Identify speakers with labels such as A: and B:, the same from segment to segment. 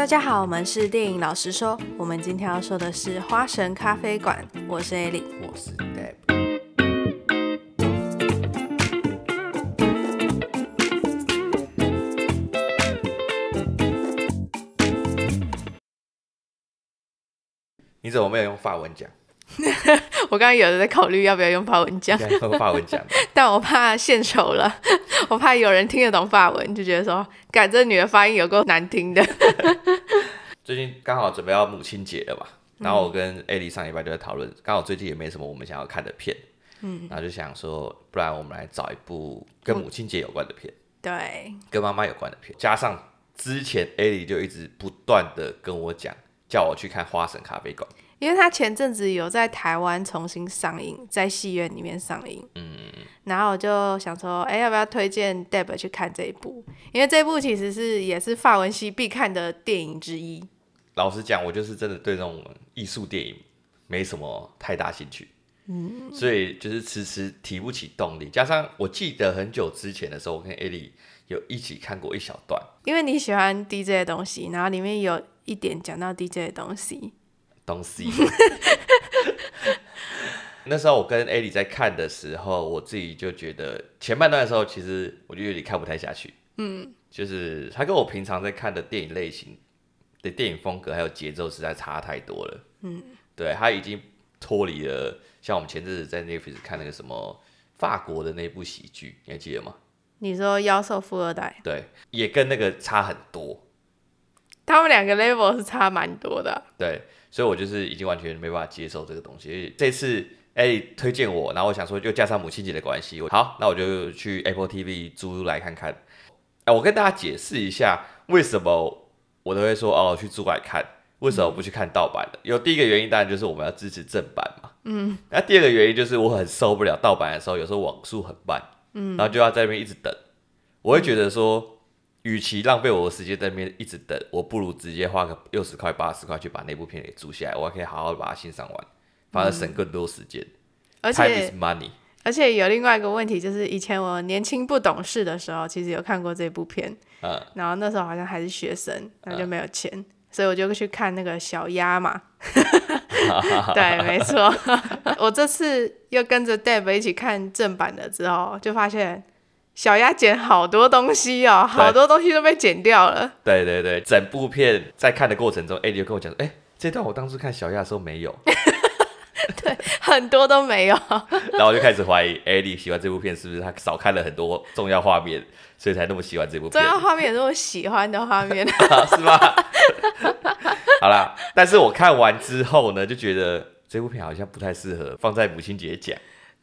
A: 大家好，我们是电影老实说，我们今天要说的是《花神咖啡馆》，我是 Ellie，
B: 我是 Deb。你怎么没有用法文讲？
A: 我刚刚有在考虑要不要用法文讲，
B: 用法文讲，
A: 但我怕献丑了，我怕有人听得懂法文，就觉得说，感这女的发音有够难听的。
B: 最近刚好准备要母亲节了嘛，然后我跟艾莉上礼拜就在讨论，刚好最近也没什么我们想要看的片，嗯，然后就想说，不然我们来找一部跟母亲节有关的片，
A: 对，
B: 跟妈妈有关的片，加上之前艾莉就一直不断的跟我讲，叫我去看《花神咖啡馆》。
A: 因为他前阵子有在台湾重新上映，在戏院里面上映，嗯，然后我就想说，哎，要不要推荐 Deb 去看这一部？因为这部其实是也是法文系必看的电影之一。
B: 老实讲，我就是真的对这种艺术电影没什么太大兴趣，嗯，所以就是迟迟提不起动力。加上我记得很久之前的时候，我跟艾莉有一起看过一小段，
A: 因为你喜欢 DJ 的东西，然后里面有一点讲到 DJ 的东西。
B: 东西。那时候我跟艾莉在看的时候，我自己就觉得前半段的时候，其实我就有点看不太下去。嗯，就是他跟我平常在看的电影类型的电影风格还有节奏实在差太多了。嗯，对，他已经脱离了像我们前阵子在 Netflix 看那个什么法国的那部喜剧，你还记得吗？
A: 你说《妖兽富二代》？
B: 对，也跟那个差很多。
A: 他们两个 level 是差蛮多的。
B: 对。所以我就是已经完全没办法接受这个东西。这次哎推荐我，然后我想说就加上母亲节的关系，好，那我就去 Apple TV 租来看看。哎，我跟大家解释一下为什么我都会说哦去租来看，为什么不去看盗版的？有第一个原因当然就是我们要支持正版嘛。嗯。那第二个原因就是我很受不了盗版的时候，有时候网速很慢，嗯，然后就要在那边一直等，我会觉得说。与其浪费我的时间在那边一直等，我不如直接花个六十块、八十块去把那部片给租下来，我还可以好好把它欣赏完，反而省更多时间。而且 money。
A: 而且有另外一个问题，就是以前我年轻不懂事的时候，其实有看过这部片，嗯，然后那时候好像还是学生，那就没有钱，嗯，所以我就去看那个小鸭嘛。对，没错。我这次又跟着 Deb 一起看正版的之后，就发现。小鸭剪好多东西哦，好多东西都被剪掉了。
B: 对对对，整部片在看的过程中，艾莉就跟我讲说：“哎，这段我当初看小鸭的时候没有。”
A: 对，很多都没有。
B: 然后我就开始怀疑，艾莉喜欢这部片是不是他少看了很多重要画面，所以才那么喜欢这部片？
A: 重要画面也是我喜欢的画面，
B: 是吗？好啦，但是我看完之后呢，就觉得这部片好像不太适合放在母亲节讲。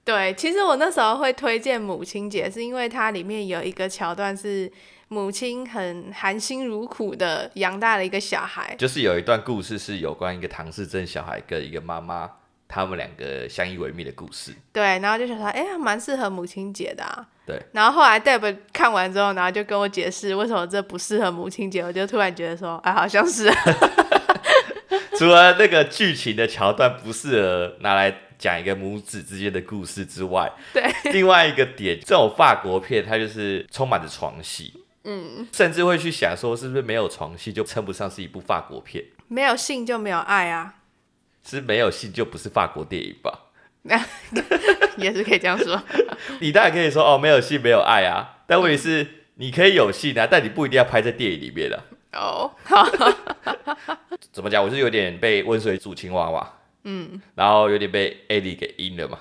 A: 对，其实我那时候会推荐母亲节，是因为它里面有一个桥段是母亲很含辛茹苦的养大了一个小孩，
B: 就是有一段故事是有关一个唐氏症小孩跟一个妈妈，他们两个相依为命的故事。
A: 对，然后就想说，哎，蛮适合母亲节的啊。
B: 对。
A: 然后后来 Deb 看完之后，然后就跟我解释为什么这不适合母亲节，我就突然觉得说，哎，好像是。
B: 除了那个剧情的桥段不适合拿来。讲一个母子之间的故事之外，
A: 对，
B: 另外一个点，这种法国片它就是充满着床戏，嗯，甚至会去想说，是不是没有床戏就称不上是一部法国片？
A: 没有性就没有爱啊？
B: 是没有性就不是法国电影吧？
A: 也是可以这样说。
B: 你当然可以说哦，没有性没有爱啊，但问题是你可以有性啊，但你不一定要拍在电影里面的。哦，好，怎么讲？我是有点被温水煮青蛙嘛。嗯，然后有点被艾莉给阴了嘛，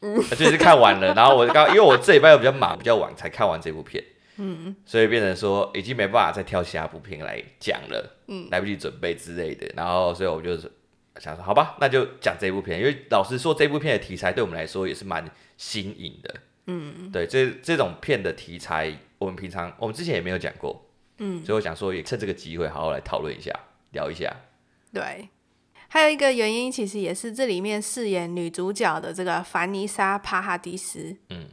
B: 嗯，就是看完了，然后我刚因为我这礼拜又比较忙，比较晚才看完这部片，嗯，所以变成说已经没办法再挑其他部片来讲了，嗯，来不及准备之类的，然后所以我就是想说，好吧，那就讲这部片，因为老实说，这部片的题材对我们来说也是蛮新颖的，嗯，对，这这种片的题材，我们平常我们之前也没有讲过，嗯，所以我想说也趁这个机会好好来讨论一下，聊一下，
A: 对。还有一个原因，其实也是这里面饰演女主角的这个凡妮莎·帕哈迪斯。嗯，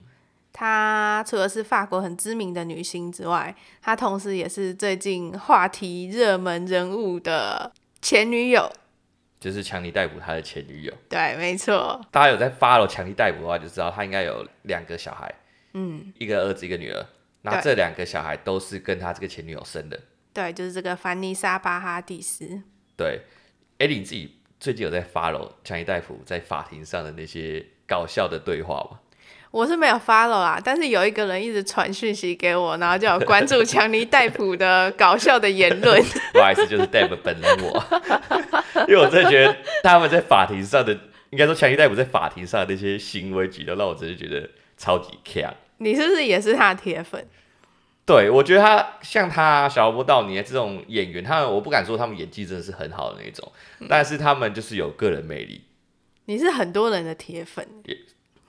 A: 她除了是法国很知名的女星之外，她同时也是最近话题热门人物的前女友，
B: 就是强尼逮捕他的前女友。
A: 对，没错。
B: 大家有在 follow 强尼逮捕的话，就知道他应该有两个小孩，嗯，一个儿子，一个女儿。那这两个小孩都是跟他这个前女友生的。
A: 对，就是这个凡妮莎·巴哈蒂斯。
B: 对，哎，你自己最近有在 follow 强尼戴普在法庭上的那些搞笑的对话吗？
A: 我是没有 follow 啦，但是有一个人一直传讯息给我，然后就有关注强尼戴普的搞笑的言论。
B: 不好意思，就是 Deb 本人我，因为我真的觉得他们在法庭上的，应该说强尼戴普在法庭上的那些行为举动，让我真的觉得超级强。
A: 你是不是也是他的铁粉？
B: 对，我觉得他像他小罗伯道尼这种演员，他们我不敢说他们演技真的是很好的那种，嗯、但是他们就是有个人魅力。
A: 你是很多人的铁粉。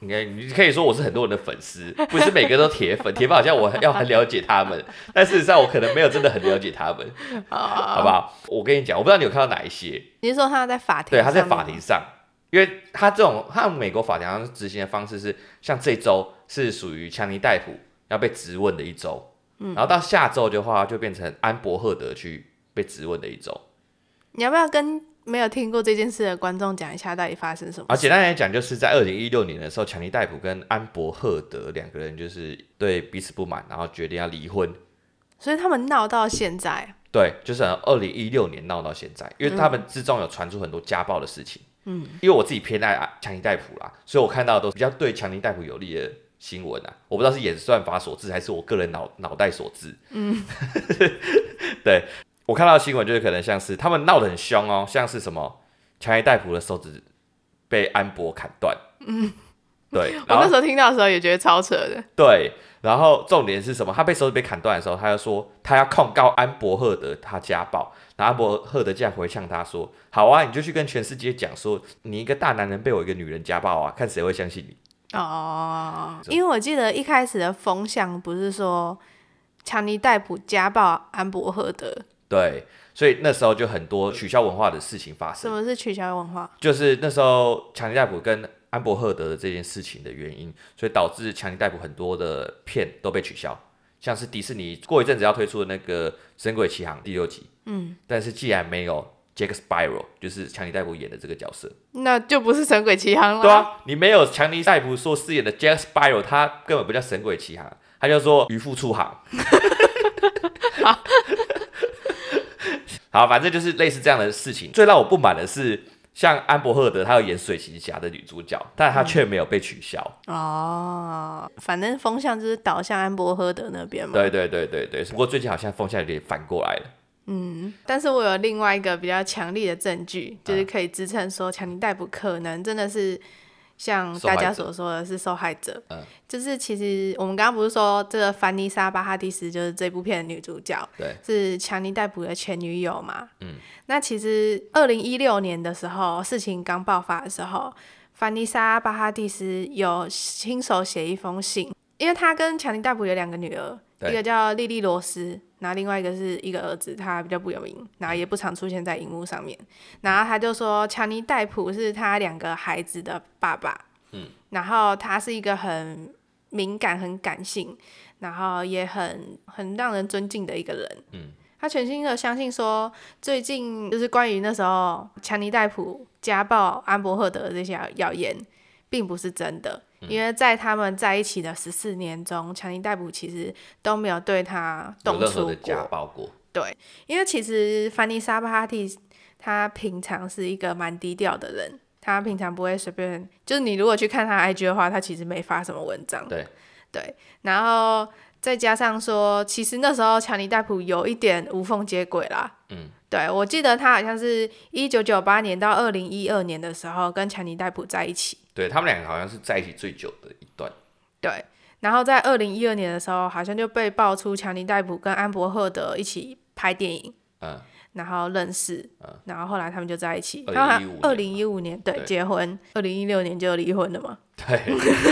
B: 应该你可以说我是很多人的粉丝，不是每个都铁粉。铁粉好像我要很了解他们，但事实上我可能没有真的很了解他们，好不好？我跟你讲，我不知道你有看到哪一些。
A: 你是说他在法庭？
B: 对，他在法庭上，因为他这种他们美国法庭上执行的方式是，像这周是属于强尼戴普要被质问的一周，嗯，然后到下周的话就变成安伯赫德去被质问的一周。
A: 你要不要跟？没有听过这件事的观众讲一下到底发生什么？
B: 啊，简单来讲，就是在二零一六年的时候，强尼戴普跟安伯赫德两个人就是对彼此不满，然后决定要离婚。
A: 所以他们闹到现在。
B: 对，就是二零一六年闹到现在，因为他们之中有传出很多家暴的事情。嗯，因为我自己偏爱强尼戴普啦，所以我看到的都是比较对强尼戴普有利的新闻啊。我不知道是演算法所致，还是我个人脑脑袋所致。嗯，对。我看到的新闻就是可能像是他们闹得很凶哦，像是什么强尼戴普的手指被安博砍断，嗯，对。
A: 我那时候听到的时候也觉得超扯的。
B: 对，然后重点是什么？他被手指被砍断的时候，他就说他要控告安博赫德他家暴，然后安博赫德竟然回呛他说：“好啊，你就去跟全世界讲说你一个大男人被我一个女人家暴啊，看谁会相信你。”
A: 哦，因为我记得一开始的风向不是说强尼戴普家暴安博赫德。
B: 对，所以那时候就很多取消文化的事情发生。
A: 什么是取消文化？
B: 就是那时候强尼戴普跟安伯赫德的这件事情的原因，所以导致强尼戴普很多的片都被取消，像是迪士尼过一阵子要推出的那个《神鬼奇航》第六集，嗯，但是既然没有 Jack Sparrow，就是强尼戴普演的这个角色，
A: 那就不是《神鬼奇航》了。
B: 对啊，你没有强尼戴普所饰演的 Jack Sparrow，他根本不叫《神鬼奇航》，他叫做渔夫出航。好 好，反正就是类似这样的事情。最让我不满的是，像安伯赫德，他要演水行侠的女主角，但他却没有被取消。
A: 嗯、哦，反正风向就是倒向安伯赫德那边嘛。
B: 对对对对对。不过最近好像风向有点反过来了。
A: 嗯，但是我有另外一个比较强力的证据，就是可以支撑说强尼戴普可能真的是。像大家所说的是受害者，嗯，就是其实我们刚刚不是说这个凡妮莎·巴哈蒂斯就是这部片的女主角，对，是强尼戴普的前女友嘛，嗯，那其实二零一六年的时候，事情刚爆发的时候，凡妮莎·巴哈蒂斯有亲手写一封信，因为她跟强尼戴普有两个女儿，一个叫莉莉·罗斯。然后另外一个是一个儿子，他比较不有名，然后也不常出现在荧幕上面。然后他就说，强尼戴普是他两个孩子的爸爸。嗯，然后他是一个很敏感、很感性，然后也很很让人尊敬的一个人。嗯，他全心的相信说，最近就是关于那时候强尼戴普家暴安伯赫德的这些谣言，并不是真的。因为在他们在一起的十四年中，强尼戴普其实都没有对他动粗过。
B: 家暴过。
A: 对，因为其实凡妮莎·巴哈蒂他平常是一个蛮低调的人，他平常不会随便，就是你如果去看他 IG 的话，他其实没发什么文章。对，对，然后再加上说，其实那时候强尼戴普有一点无缝接轨啦。嗯。对，我记得他好像是一九九八年到二零一二年的时候跟强尼戴普在一起。
B: 对，他们两个好像是在一起最久的一段。
A: 对，然后在二零一二年的时候，好像就被爆出强尼戴普跟安伯赫德一起拍电影，嗯，然后认识，嗯，然后后来他们就在一起。然后二零一五年对结婚，二零一六年就离婚了嘛。
B: 对，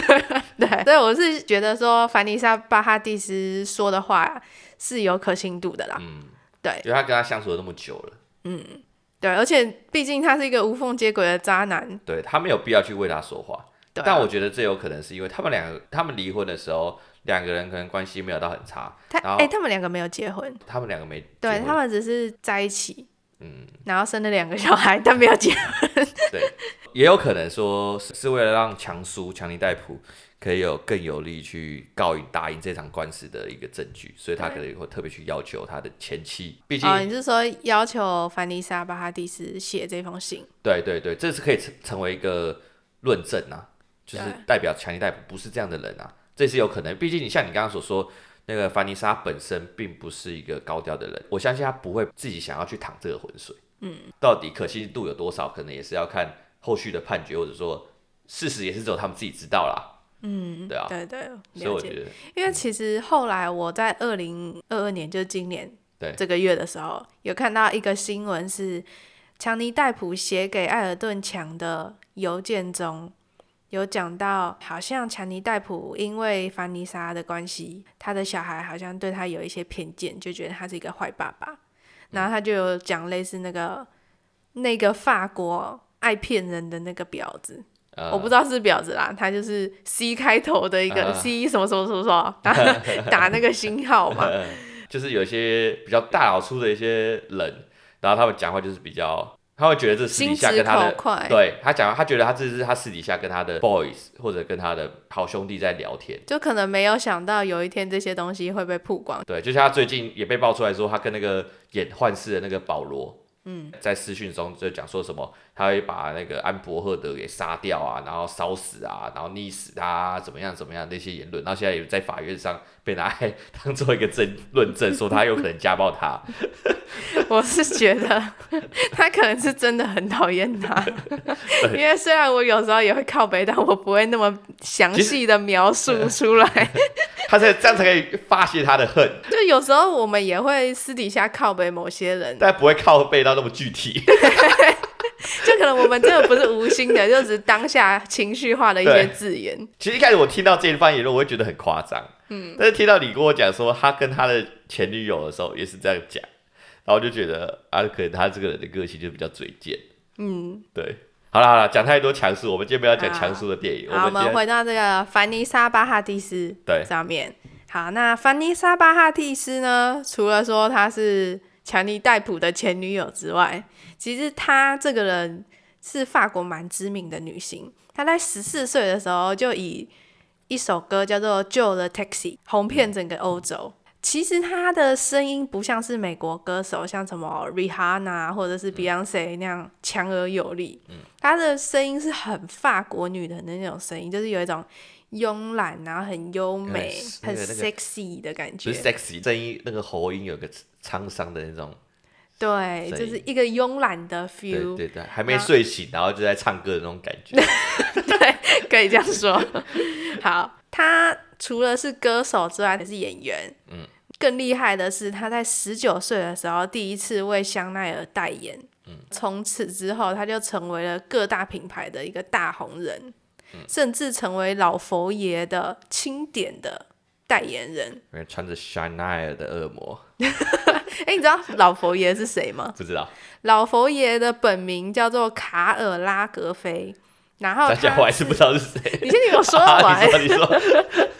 A: 对，所以我是觉得说凡妮莎·巴哈蒂斯说的话是有可信度的啦。嗯。对，
B: 因为他跟他相处了那么久了，
A: 嗯，对，而且毕竟他是一个无缝接轨的渣男，
B: 对，他没有必要去为他说话。对啊，但我觉得这有可能是因为他们两个，他们离婚的时候，两个人可能关系没有到很差。
A: 他哎，他们两个没有结婚，
B: 他们两个没，
A: 对他们只是在一起，嗯，然后生了两个小孩，但没有结婚。
B: 对，也有可能说是为了让强叔强尼戴普可以有更有力去告赢打赢这场官司的一个证据，所以他可能会特别去要求他的前妻。毕竟，
A: 哦，你是说要求凡妮莎·巴哈蒂斯写这封信？
B: 对对对，这是可以成成为一个论证啊，就是代表强尼戴普不是这样的人啊，这是有可能。毕竟你像你刚刚所说，那个凡妮莎本身并不是一个高调的人，我相信他不会自己想要去淌这个浑水。嗯，到底可信度有多少，可能也是要看后续的判决，或者说事实也是只有他们自己知道啦。
A: 嗯，
B: 对啊，
A: 对对，
B: 所以我觉得，
A: 因为其实后来我在二零二二年，就是今年这个月的时候，有看到一个新闻，是强尼戴普写给艾尔顿强的邮件中有讲到，好像强尼戴普因为凡妮莎的关系，他的小孩好像对他有一些偏见，就觉得他是一个坏爸爸，然后他就有讲类似那个那个法国爱骗人的那个婊子。Uh, 我不知道是婊子啦，他就是 C 开头的一个 C 什么什么什么什么，打那个星号嘛。
B: 就是有些比较大老粗的一些人，然后他们讲话就是比较，他会觉得这私底下跟他的，对他讲，他觉得他这是他私底下跟他的 boys 或者跟他的好兄弟在聊天，
A: 就可能没有想到有一天这些东西会被曝光。
B: 对，就像他最近也被爆出来说，他跟那个演幻视的那个保罗。嗯，在私讯中就讲说什么，他会把那个安伯赫德给杀掉啊，然后烧死啊，然后溺死，啊，怎么样怎么样那些言论，然后现在也在法院上 被拿来当做一个证论证，说他有可能家暴他。
A: 我是觉得他可能是真的很讨厌他，因为虽然我有时候也会靠背，但我不会那么详细的描述出来。
B: 他才这样才可以发泄他的恨。
A: 就有时候我们也会私底下靠背某些人，
B: 但不会靠背到那么具体。
A: 就可能我们真的不是无心的，就只是当下情绪化的一些字眼。
B: 其实一开始我听到这一番言论，我会觉得很夸张。嗯，但是听到你跟我讲说他跟他的前女友的时候也是这样讲，然后我就觉得啊，可能他这个人的个性就比较嘴贱。嗯，对。好了好了，讲太多强叔，我们今天不要讲强叔的电影。
A: 好，我们，我们回到这个凡妮莎巴哈蒂斯对上面。好，那凡妮莎巴哈蒂斯呢？除了说她是强尼戴普的前女友之外，其实她这个人是法国蛮知名的女星。她在十四岁的时候就以一首歌叫做《Joe the Taxi》红遍整个欧洲。其实她的声音不像是美国歌手，像什么 Rihanna 或者是 Beyonce 那样强而有力。她的声音是很法国女人的那种声音，就是有一种慵懒然后很优美、很 sexy 的感觉。
B: 不是 sexy，声音那个喉音有个沧桑的那种。
A: 对，就是一个慵懒的 feel。
B: 对对对，还没睡醒，然后就在唱歌的那种感觉。
A: 对，可以这样说。好，他除了是歌手之外，还是演员。嗯。更厉害的是，他在十九岁的时候第一次为香奈儿代言，嗯，从此之后他就成为了各大品牌的一个大红人，嗯，甚至成为老佛爷的钦点的代言人。
B: 因为穿着香奈儿的恶魔。
A: 哎、欸，你知道老佛爷是谁吗？
B: 不知道。
A: 老佛爷的本名叫做卡尔拉格菲，然后
B: 大家我还是不知道是谁。
A: 你先听我说完。啊、
B: 你说。你说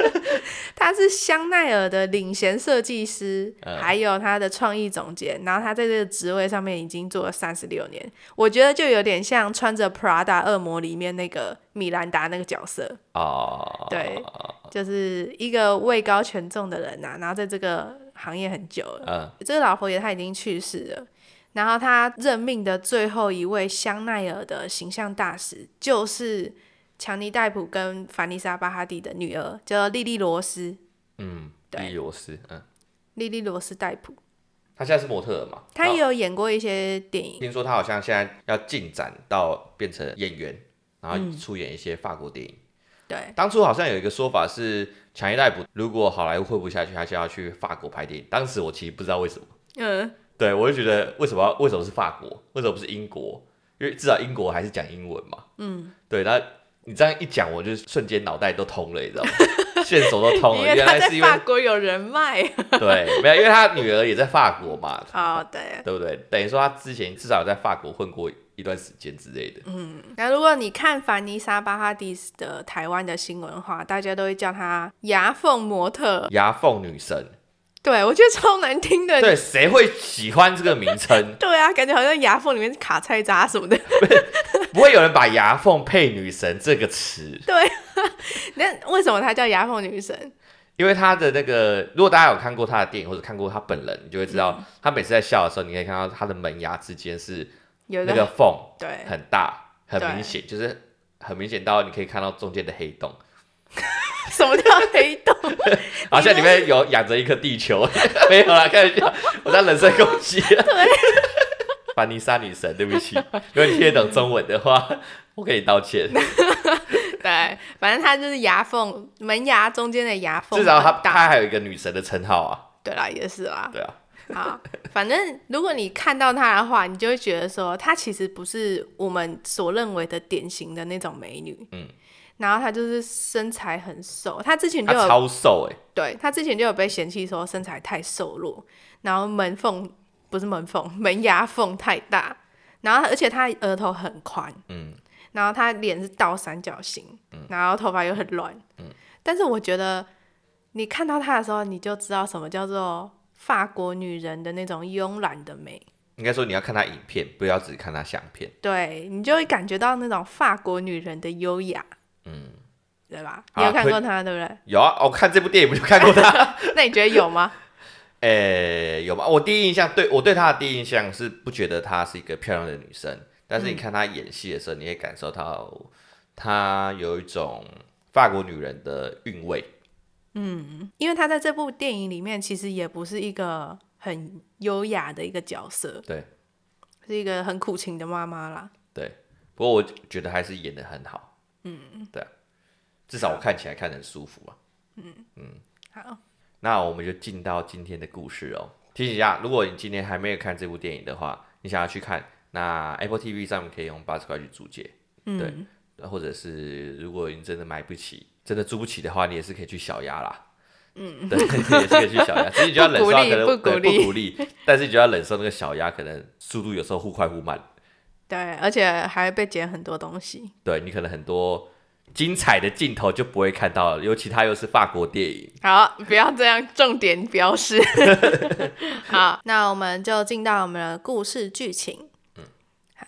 A: 他是香奈儿的领衔设计师，还有他的创意总监，然后他在这个职位上面已经做了三十六年，我觉得就有点像穿着 Prada 恶魔里面那个米兰达那个角色哦，对，就是一个位高权重的人呐、啊，然后在这个行业很久了，嗯这个老佛爷他已经去世了，然后他任命的最后一位香奈儿的形象大使就是。强尼戴普跟凡妮莎巴哈蒂的女儿叫莉莉罗斯，
B: 嗯，莉莉罗斯，嗯，
A: 莉莉罗斯戴普，
B: 他现在是模特儿嘛？
A: 他也有演过一些电影。
B: 听说他好像现在要进展到变成演员，然后出演一些法国电影。嗯、
A: 对，
B: 当初好像有一个说法是，强尼戴普如果好莱坞混不下去，他就要去法国拍电影。当时我其实不知道为什么，嗯，对我就觉得为什么为什么是法国？为什么不是英国？因为至少英国还是讲英文嘛，嗯，对，那。你这样一讲，我就瞬间脑袋都通了，你知道吗？线索都通了。原来是因为
A: 法国有人脉。
B: 对，没有，因为他女儿也在法国嘛。
A: 哦，对，
B: 对不对？等于说他之前至少有在法国混过一段时间之类的。
A: 嗯，那如果你看凡妮莎巴哈迪斯的台湾的新闻的话，大家都会叫她牙缝模特、
B: 牙缝女神。
A: 对，我觉得超难听的。
B: 对，谁会喜欢这个名称？
A: 对啊，感觉好像牙缝里面是卡菜渣什么的。
B: 不会有人把牙缝配女神这个词。
A: 对，那为什么她叫牙缝女神？
B: 因为她的那个，如果大家有看过她的电影或者看过她本人，你就会知道，她每次在笑的时候，你可以看到她的门牙之间是那个缝，对，很大，很明显，就是很明显到你可以看到中间的黑洞。
A: 什么叫黑洞？
B: 好像里面有养着一颗地球，没有啦，开玩笑，我在人身攻击。对，凡妮莎女神，对不起，如果你听得懂中文的话，我给你道歉。
A: 对，反正她就是牙缝，门牙中间的牙缝。
B: 至少她她还有一个女神的称号啊。
A: 对啦，也是啦。
B: 对啊。
A: 好，反正如果你看到她的话，你就会觉得说，她其实不是我们所认为的典型的那种美女。嗯。然后她就是身材很瘦，她之前就有
B: 超瘦哎、欸，
A: 对，她之前就有被嫌弃说身材太瘦弱，然后门缝不是门缝，门牙缝太大，然后而且她额头很宽，嗯，然后她脸是倒三角形，嗯，然后头发又很乱，嗯，但是我觉得你看到她的时候，你就知道什么叫做法国女人的那种慵懒的美。
B: 应该说你要看她影片，不要只看她相片，
A: 对，你就会感觉到那种法国女人的优雅。嗯，对吧？你有看过她，对不对？
B: 有啊，我看这部电影不就看过她？
A: 那你觉得有吗？
B: 诶、欸，有吗？我第一印象对我对她的第一印象是不觉得她是一个漂亮的女生，但是你看她演戏的时候，你会感受到她有一种法国女人的韵味。
A: 嗯，因为他在这部电影里面其实也不是一个很优雅的一个角色，
B: 对，
A: 是一个很苦情的妈妈啦。
B: 对，不过我觉得还是演的很好。嗯，对，至少我看起来看得很舒服啊。嗯嗯，好，那我们就进到今天的故事哦。提醒一下，如果你今天还没有看这部电影的话，你想要去看，那 Apple TV 上面可以用八十块去租借。嗯，对，或者是如果你真的买不起，真的租不起的话，你也是可以去小鸭啦。嗯，对，也是可以去小鸭，其实你就要忍受可能不鼓励，不鼓励，但是你就要忍受那个小鸭可能速度有时候忽快忽慢。
A: 对，而且还会被剪很多东西。
B: 对，你可能很多精彩的镜头就不会看到了，尤其它又是法国电影。
A: 好，不要这样，重点标示。好，那我们就进到我们的故事剧情。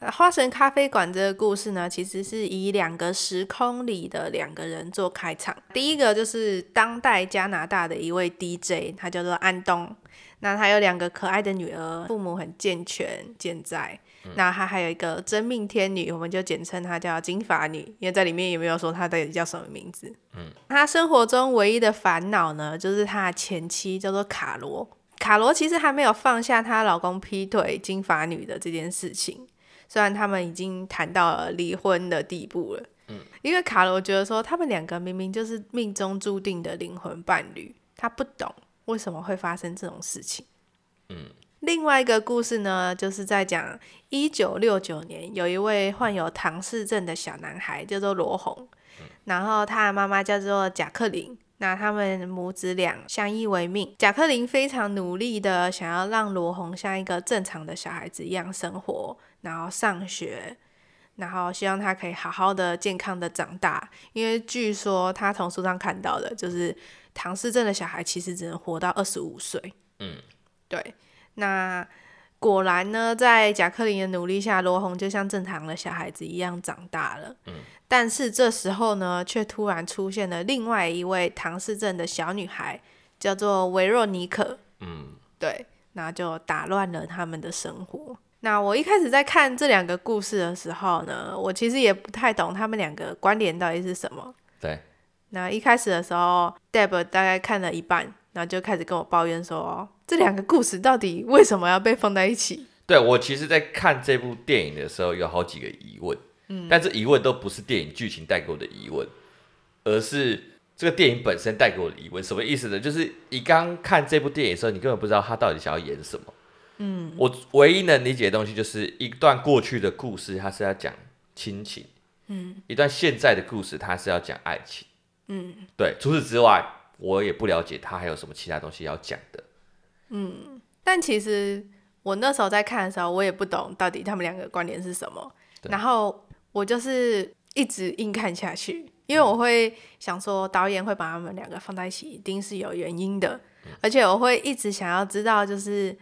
A: 嗯，花神咖啡馆这个故事呢，其实是以两个时空里的两个人做开场。第一个就是当代加拿大的一位 DJ，他叫做安东。那他有两个可爱的女儿，父母很健全健在。那他还有一个真命天女，我们就简称她叫金发女，因为在里面也没有说她到底叫什么名字。嗯，她生活中唯一的烦恼呢，就是她的前妻叫做卡罗。卡罗其实还没有放下她老公劈腿金发女的这件事情，虽然他们已经谈到了离婚的地步了。嗯，因为卡罗觉得说他们两个明明就是命中注定的灵魂伴侣，他不懂为什么会发生这种事情。嗯。另外一个故事呢，就是在讲一九六九年，有一位患有唐氏症的小男孩，叫做罗红，然后他的妈妈叫做贾克琳，那他们母子俩相依为命。贾克琳非常努力的想要让罗红像一个正常的小孩子一样生活，然后上学，然后希望他可以好好的、健康的长大。因为据说他从书上看到的，就是唐氏症的小孩其实只能活到二十五岁。嗯，对。那果然呢，在贾克林的努力下，罗红就像正常的小孩子一样长大了。嗯，但是这时候呢，却突然出现了另外一位唐氏症的小女孩，叫做维若妮可。嗯，对，那就打乱了他们的生活。那我一开始在看这两个故事的时候呢，我其实也不太懂他们两个关联到底是什么。
B: 对，
A: 那一开始的时候，Deb 大概看了一半。然后就开始跟我抱怨说，这两个故事到底为什么要被放在一起？
B: 对，我其实，在看这部电影的时候，有好几个疑问，嗯，但这疑问都不是电影剧情带给我的疑问，而是这个电影本身带给我的疑问。什么意思呢？就是你刚看这部电影的时候，你根本不知道他到底想要演什么。嗯，我唯一能理解的东西就是一段过去的故事，它是要讲亲情，嗯，一段现在的故事，它是要讲爱情，嗯，对。除此之外。我也不了解他还有什么其他东西要讲的。
A: 嗯，但其实我那时候在看的时候，我也不懂到底他们两个关联是什么。然后我就是一直硬看下去，因为我会想说，导演会把他们两个放在一起，一定是有原因的。而且我会一直想要知道，就是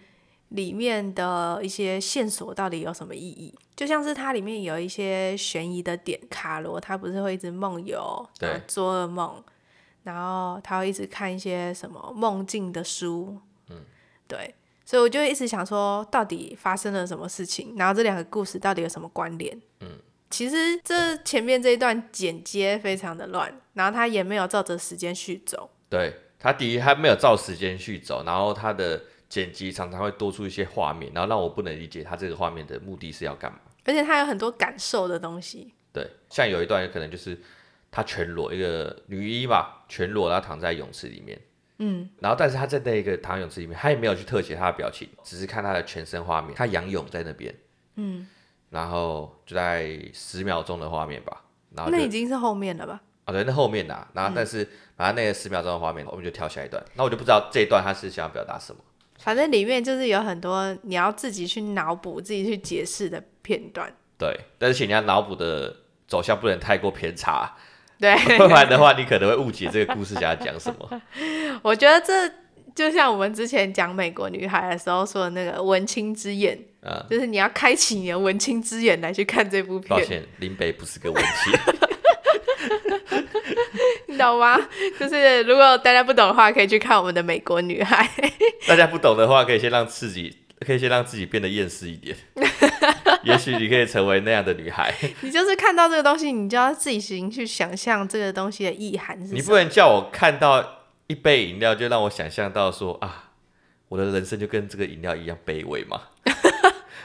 A: 里面的一些线索到底有什么意义。就像是它里面有一些悬疑的点，卡罗他不是会一直梦游，对，做噩梦，然后他会一直看一些什么梦境的书，嗯，对，所以我就一直想说，到底发生了什么事情，然后这两个故事到底有什么关联？嗯。其实这前面这一段剪接非常的乱，然后他也没有照着时间序走。
B: 对，他第一他没有照时间序走，然后他的剪辑常常会多出一些画面，然后让我不能理解他这个画面的目的是要干嘛。
A: 而且他有很多感受的东西。
B: 对，像有一段有可能就是他全裸一个女一吧，全裸然后躺在泳池里面。嗯。然后但是他在那个躺泳池里面，他也没有去特写他的表情，只是看他的全身画面，他仰泳在那边。嗯。然后就在十秒钟的画面吧，然后
A: 那已经是后面了吧？
B: 啊，对，那后面呐，然后但是反正那个十秒钟的画面，我们就跳下一段。那我就不知道这一段他是想要表达什么。
A: 反正里面就是有很多你要自己去脑补、自己去解释的片段。
B: 对，但是请你要脑补的走向不能太过偏差，
A: 对，
B: 不然的话你可能会误解这个故事想要讲什么。
A: 我觉得这。就像我们之前讲美国女孩的时候说的那个文青之眼，嗯，就是你要开启你的文青之眼来去看这部片。
B: 抱歉，林北不是个文青，
A: 你懂吗？就是如果大家不懂的话，可以去看我们的美国女孩。
B: 大家不懂的话，可以先让自己，可以先让自己变得厌世一点。也许你可以成为那样的女孩。
A: 你就是看到这个东西，你就要自己行去想象这个东西的意涵是什么。
B: 你不能叫我看到。一杯饮料就让我想象到说啊，我的人生就跟这个饮料一样卑微嘛，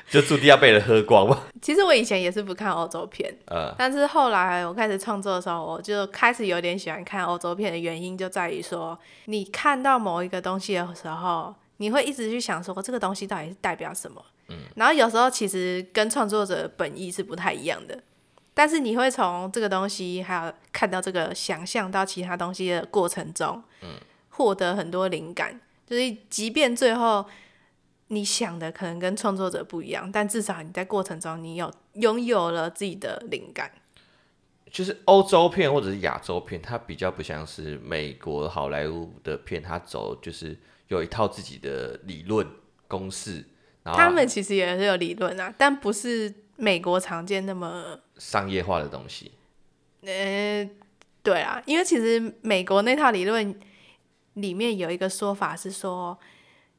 B: 就注定要被人喝光嘛。
A: 其实我以前也是不看欧洲片，嗯，但是后来我开始创作的时候，我就开始有点喜欢看欧洲片的原因就在于说，你看到某一个东西的时候，你会一直去想说这个东西到底是代表什么，嗯，然后有时候其实跟创作者本意是不太一样的。但是你会从这个东西，还有看到这个想象到其他东西的过程中，嗯，获得很多灵感。就是即便最后你想的可能跟创作者不一样，但至少你在过程中你有拥有了自己的灵感。
B: 就是欧洲片或者是亚洲片，它比较不像是美国好莱坞的片，它走就是有一套自己的理论公式。然后他
A: 们其实也是有理论啊，但不是。美国常见那么
B: 商业化的东西，
A: 呃，对啊，因为其实美国那套理论里面有一个说法是说，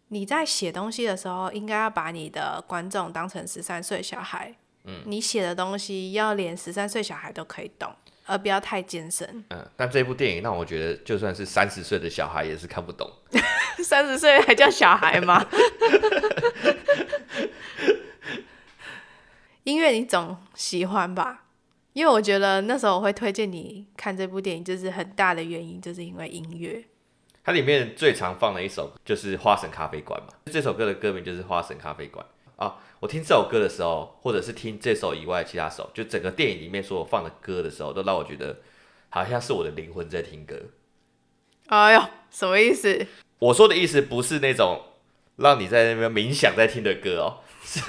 A: 你在写东西的时候，应该要把你的观众当成十三岁小孩，嗯，你写的东西要连十三岁小孩都可以懂，而不要太艰深。
B: 嗯，但这部电影让我觉得，就算是三十岁的小孩也是看不懂。
A: 三十岁还叫小孩吗？音乐你总喜欢吧？因为我觉得那时候我会推荐你看这部电影，就是很大的原因，就是因为音乐。
B: 它里面最常放的一首就是《花神咖啡馆》嘛，这首歌的歌名就是《花神咖啡馆》啊。我听这首歌的时候，或者是听这首以外的其他首，就整个电影里面所有放的歌的时候，都让我觉得好像是我的灵魂在听歌。
A: 哎呦，什么意思？
B: 我说的意思不是那种让你在那边冥想在听的歌哦。是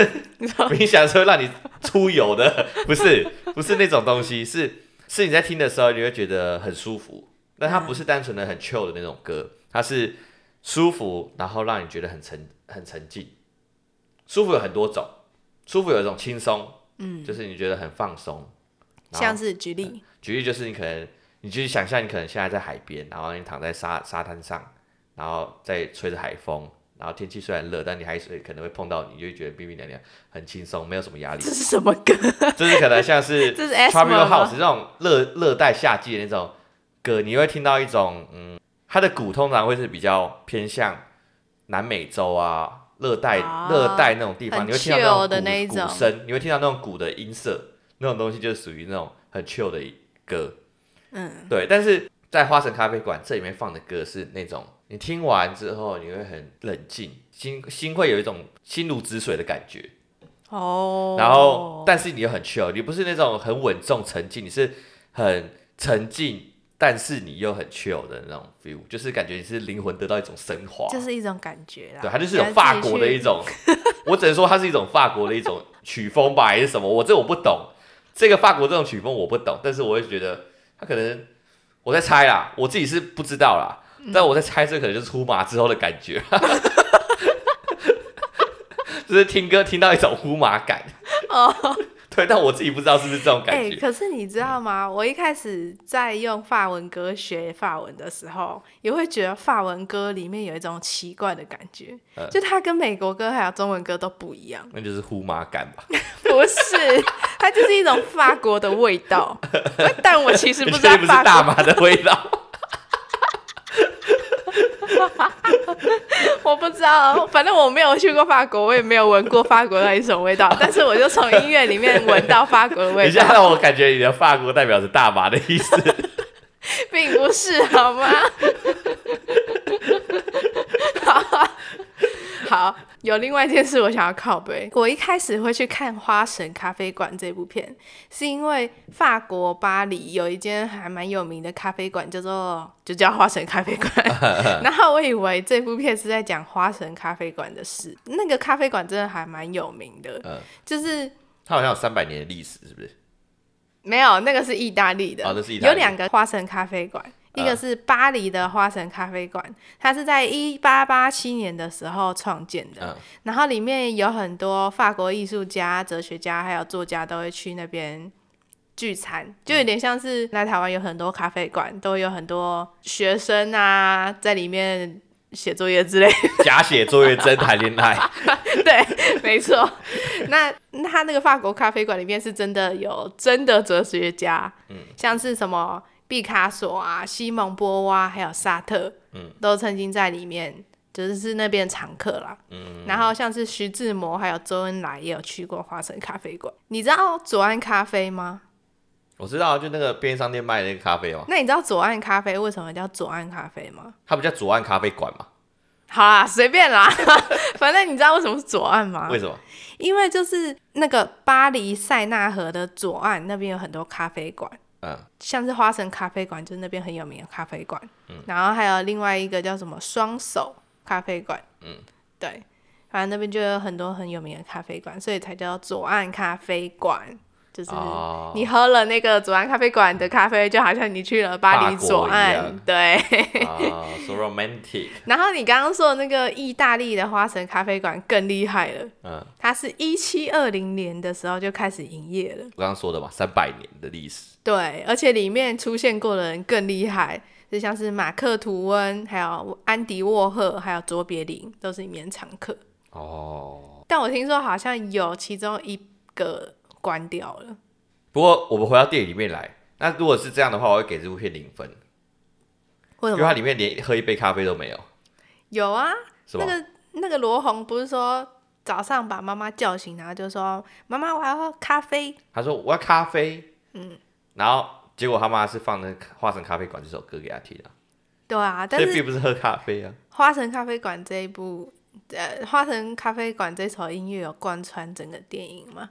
B: 冥想是会让你出游的，不是不是那种东西，是是你在听的时候你会觉得很舒服，但它不是单纯的很 chill 的那种歌，它是舒服，然后让你觉得很沉很沉静。舒服有很多种，舒服有一种轻松，嗯，就是你觉得很放松。
A: 像是举例，
B: 举例就是你可能你就是想象你可能现在在海边，然后你躺在沙沙滩上，然后在吹着海风。然后天气虽然热，但你海水可能会碰到你，就会觉得冰冰凉凉，很轻松，没有什么压力。
A: 这是什么歌？
B: 这是可能像是 Tropical House 这种热热带夏季的那种歌，你会听到一种嗯，它的鼓通常会是比较偏向南美洲啊，热带热带那种地方，你会听到那种鼓鼓声，你会听到那种鼓的音色，那种东西就是属于那种很 chill 的歌。嗯，对。但是在花神咖啡馆这里面放的歌是那种。你听完之后，你会很冷静，心心会有一种心如止水的感觉。哦。然后，但是你又很 chill，你不是那种很稳重沉静，你是很沉静，但是你又很 chill 的那种 feel，就是感觉你是灵魂得到一种升华。
A: 就是一种感觉啦。
B: 对，它就是有法国的一种，我只能说它是一种法国的一种 曲风吧，还是什么？我这我不懂，这个法国这种曲风我不懂，但是我会觉得它可能我在猜啦，我自己是不知道啦。但我在猜，这可能就是出马之后的感觉。就是听歌听到一种呼马感。哦。对，但我自己不知道是不是这种感觉。
A: 欸、可是你知道吗？嗯、我一开始在用法文歌学法文的时候，也会觉得法文歌里面有一种奇怪的感觉，嗯、就它跟美国歌还有中文歌都不一样。
B: 那就是呼麻感吧？
A: 不是，它就是一种法国的味道。但我其实不知道法国
B: 不是大麻的味道。
A: 我不知道，反正我没有去过法国，我也没有闻过法国那一种味道。但是我就从音乐里面闻到法国的味道。
B: 你现在让我感觉你的法国代表是大麻的意思，
A: 并不是好吗？好。有另外一件事我想要靠背，我一开始会去看《花神咖啡馆》这部片，是因为法国巴黎有一间还蛮有名的咖啡馆，叫做就叫花神咖啡馆。然后我以为这部片是在讲花神咖啡馆的事，那个咖啡馆真的还蛮有名的，嗯、就是
B: 它好像有三百年的历史，是不是？
A: 没有，那个是意大利的，
B: 哦、利
A: 有两个花神咖啡馆。一个是巴黎的花神咖啡馆，它是在一八八七年的时候创建的，嗯、然后里面有很多法国艺术家、哲学家还有作家都会去那边聚餐，就有点像是来台湾有很多咖啡馆，都有很多学生啊在里面写作业之类的，
B: 假写作业真谈恋爱，
A: 对，没错。那他那个法国咖啡馆里面是真的有真的哲学家，嗯、像是什么。毕卡索啊，西蒙波娃，还有沙特，嗯，都曾经在里面，就是是那边常客啦。嗯，然后像是徐志摩还有周恩来也有去过花城咖啡馆。你知道左岸咖啡吗？
B: 我知道，就那个便利商店卖那个咖啡哦。
A: 那你知道左岸咖啡为什么叫左岸咖啡吗？
B: 它不叫左岸咖啡馆吗？
A: 好啦，随便啦，反正你知道为什么是左岸吗？
B: 为什么？
A: 因为就是那个巴黎塞纳河的左岸那边有很多咖啡馆。嗯，像是花神咖啡馆，就是那边很有名的咖啡馆。嗯，然后还有另外一个叫什么双手咖啡馆。嗯，对，反正那边就有很多很有名的咖啡馆，所以才叫左岸咖啡馆。就是你喝了那个左岸咖啡馆的咖啡，就好像你去了巴黎左岸，对。
B: 啊，so romantic。
A: 然后你刚刚说的那个意大利的花神咖啡馆更厉害了，嗯，它是一七二零年的时候就开始营业了。
B: 我刚刚说的嘛，三百年的历史。
A: 对，而且里面出现过的人更厉害，就像是马克吐温，还有安迪沃赫，还有卓别林，都是里面常客。哦。但我听说好像有其中一个。关掉了。
B: 不过我们回到电影里面来，那如果是这样的话，我会给这部片零分。
A: 为什么？
B: 因为它里面连喝一杯咖啡都没有。
A: 有啊，吗那个那个罗红不是说早上把妈妈叫醒，然后就说：“妈妈，我要喝咖啡。”
B: 他说：“我要咖啡。”嗯，然后结果他妈是放那《花神咖啡馆》这首歌给他听的。
A: 对啊，但是
B: 并不是喝咖啡啊。
A: 《花神咖啡馆》这一部，呃，《花神咖啡馆》这首音乐有贯穿整个电影吗？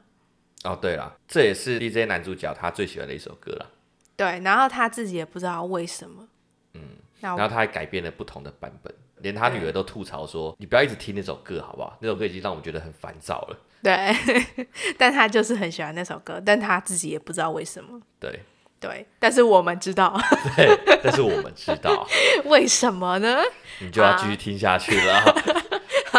B: 哦，对了，这也是 DJ 男主角他最喜欢的一首歌了。
A: 对，然后他自己也不知道为什么。
B: 嗯，然后他还改编了不同的版本，连他女儿都吐槽说：“你不要一直听那首歌，好不好？那首歌已经让我们觉得很烦躁了。”
A: 对，但他就是很喜欢那首歌，但他自己也不知道为什么。
B: 对，
A: 对，但是我们知道。
B: 对，但是我们知道
A: 为什么呢？
B: 你就要继续听下去了。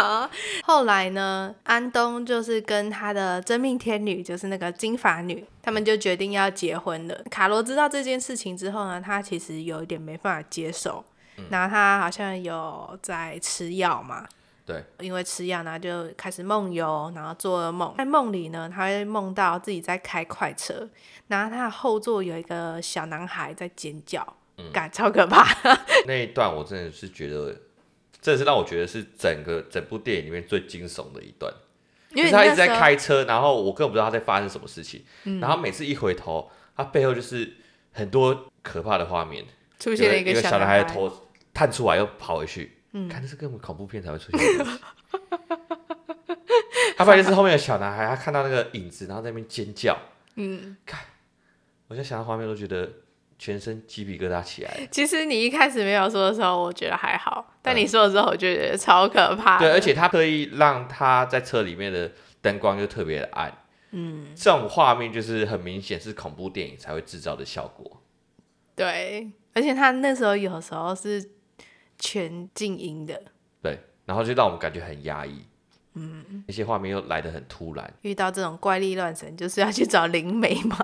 A: 好，后来呢，安东就是跟他的真命天女，就是那个金发女，他们就决定要结婚了。卡罗知道这件事情之后呢，他其实有一点没办法接受，嗯、然后他好像有在吃药嘛，
B: 对，
A: 因为吃药然后，就开始梦游，然后做噩梦，在梦里呢，他会梦到自己在开快车，然后他的后座有一个小男孩在尖叫，感、嗯、超可怕。
B: 那一段我真的是觉得。这是让我觉得是整个整部电影里面最惊悚的一段，因为他一直在开车，然后我根本不知道他在发生什么事情，嗯、然后每次一回头，他背后就是很多可怕的画面，
A: 出现了一个小男孩
B: 的头探出来又跑回去，嗯、看这是根本恐怖片才会出现的东西。他发现是后面的小男孩，他看到那个影子，然后在那边尖叫，嗯，看，我现在想到画面都觉得。全身鸡皮疙瘩起来。
A: 其实你一开始没有说的时候，我觉得还好，但你说了之后，我就觉得超可怕。
B: 对，而且他特意让他在车里面的灯光就特别的暗。嗯，这种画面就是很明显是恐怖电影才会制造的效果。
A: 对，而且他那时候有时候是全静音的。
B: 对，然后就让我们感觉很压抑。嗯，那些画面又来得很突然。
A: 遇到这种怪力乱神，就是要去找灵媒嘛。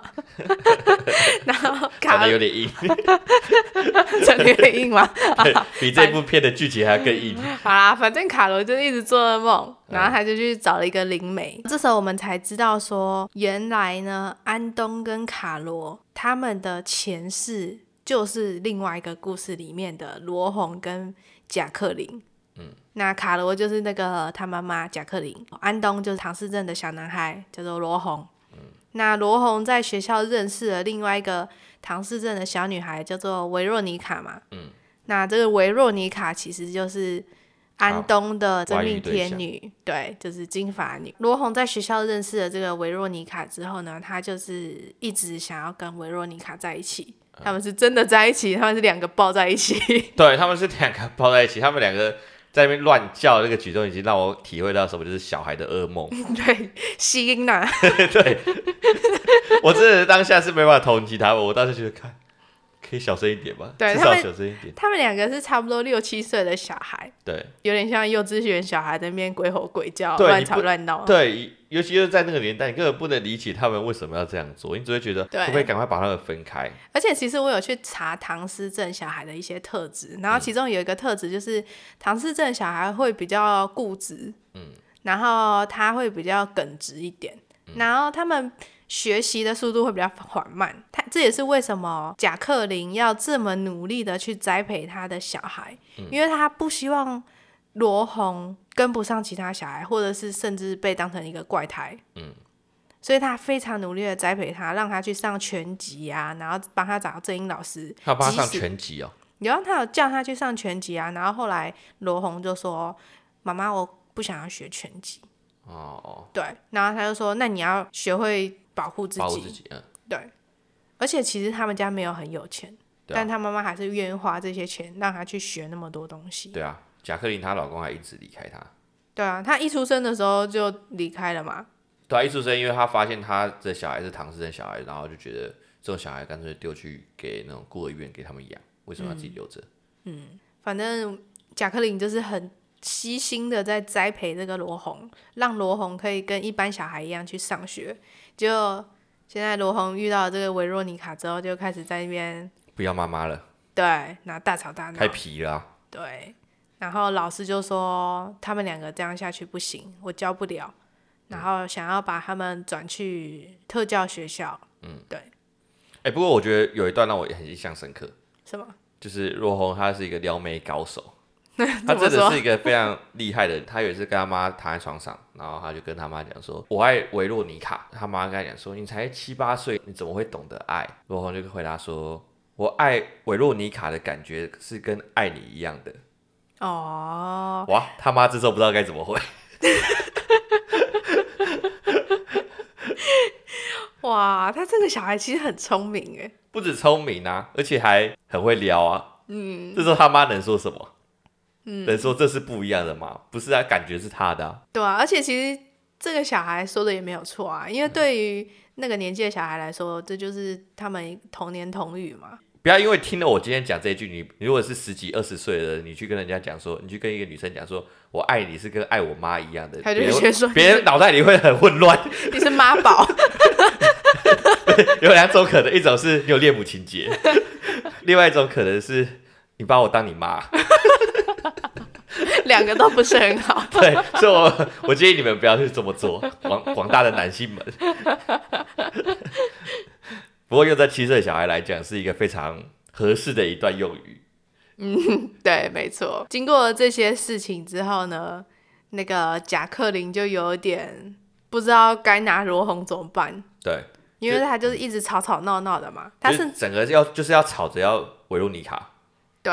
A: 然后
B: 长得有点硬，
A: 长得有点硬吗？
B: 比这部片的剧情还要更硬。
A: 好啦，反正卡罗就一直做噩梦，然后他就去找了一个灵媒。嗯、这时候我们才知道说，原来呢，安东跟卡罗他们的前世就是另外一个故事里面的罗红跟贾克林。嗯，那卡罗就是那个他妈妈贾克林，安东就是唐氏症的小男孩，叫做罗红。嗯，那罗红在学校认识了另外一个唐氏症的小女孩，叫做维若妮卡嘛。嗯，那这个维若妮卡其实就是安东的真命天女，对，就是金发女。罗红在学校认识了这个维若妮卡之后呢，他就是一直想要跟维若妮卡在一起。他们是真的在一起，他们是两个抱在一起。
B: 对，他们是两个抱在一起，他们两个。在那边乱叫，那个举动已经让我体会到什么就是小孩的噩梦。
A: 对，吸音呐。
B: 对，我真的当下是没办法同情他们，我当时觉得看。可以小声一点吧？
A: 对，
B: 至少小声一点。
A: 他们两个是差不多六七岁的小孩，
B: 对，
A: 有点像幼稚园小孩在那边鬼吼鬼叫、乱吵乱闹。
B: 对，尤其是在那个年代，你根本不能理解他们为什么要这样做，你只会觉得可不可以赶快把他们分开。
A: 而且其实我有去查唐氏症小孩的一些特质，然后其中有一个特质就是唐氏症小孩会比较固执，嗯，然后他会比较耿直一点，嗯、然后他们。学习的速度会比较缓慢，他这也是为什么贾克林要这么努力的去栽培他的小孩，嗯、因为他不希望罗红跟不上其他小孩，或者是甚至被当成一个怪胎。嗯，所以他非常努力的栽培他，让他去上拳击啊，然后帮他找到正音老师。
B: 他帮他上拳击哦，
A: 然后他有叫他去上拳击啊，然后后来罗红就说：“妈妈，我不想要学拳击。”哦，对，然后他就说：“那你要学会。”保护自己，保护自己，嗯，对，而且其实他们家没有很有钱，啊、但他妈妈还是愿意花这些钱让他去学那么多东西。
B: 对啊，贾克林她老公还一直离开她。
A: 对啊，她一出生的时候就离开了嘛。
B: 对啊，一出生，因为他发现他的小孩是唐氏症小孩，然后就觉得这种小孩干脆丢去给那种孤儿院给他们养，为什么要自己留着？
A: 嗯，反正贾克林就是很悉心的在栽培这个罗红，让罗红可以跟一般小孩一样去上学。就现在，罗红遇到这个维若妮卡之后，就开始在那边
B: 不要妈妈了。
A: 对，然后大吵大闹，
B: 太皮了啊。
A: 对，然后老师就说他们两个这样下去不行，我教不了，然后想要把他们转去特教学校。嗯，对。
B: 哎，不过我觉得有一段让我也很印象深刻。
A: 什么？就是
B: 罗红他是一个撩妹高手。他真的是一个非常厉害的人。他有一次跟他妈躺在床上，然后他就跟他妈讲说：“我爱维洛尼卡。”他妈跟他讲说：“你才七八岁，你怎么会懂得爱？”罗红就回答说：“我爱维洛尼卡的感觉是跟爱你一样的。”哦，哇，他妈这时候不知道该怎么回。
A: 哇，他这个小孩其实很聪明哎，
B: 不止聪明啊，而且还很会撩啊。嗯，这时候他妈能说什么？嗯，等于说这是不一样的嘛？不是啊，感觉是他的啊。
A: 对啊，而且其实这个小孩说的也没有错啊，因为对于那个年纪的小孩来说，这就是他们童年童语嘛。
B: 不要因为听了我今天讲这一句，你你如果是十几二十岁的人，你去跟人家讲说，你去跟一个女生讲说我爱你是跟爱我妈一样的，别人别人脑袋里会很混乱。
A: 你是妈宝。
B: 有两种可能，一种是你有恋母情结，另外一种可能是你把我当你妈。
A: 两个都不是很好，
B: 对，所以我我建议你们不要去这么做，广广大的男性们。不过用在七岁小孩来讲，是一个非常合适的一段用语。
A: 嗯，对，没错。经过这些事情之后呢，那个贾克林就有点不知道该拿罗红怎么办。
B: 对，
A: 因为他就是一直吵吵闹闹的嘛，他是
B: 整个要就是要吵着要维罗尼卡。
A: 对。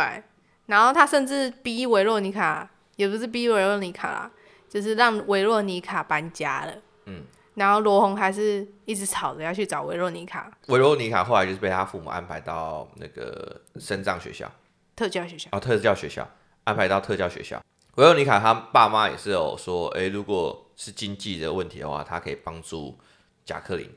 A: 然后他甚至逼维洛尼卡，也不是逼维洛尼卡啦，就是让维洛尼卡搬家了。嗯，然后罗红还是一直吵着要去找维洛尼卡。
B: 维洛尼卡后来就是被他父母安排到那个深藏学校，
A: 特教学校。
B: 哦，特教学校安排到特教学校。维洛尼卡他爸妈也是有说，哎，如果是经济的问题的话，他可以帮助贾克林，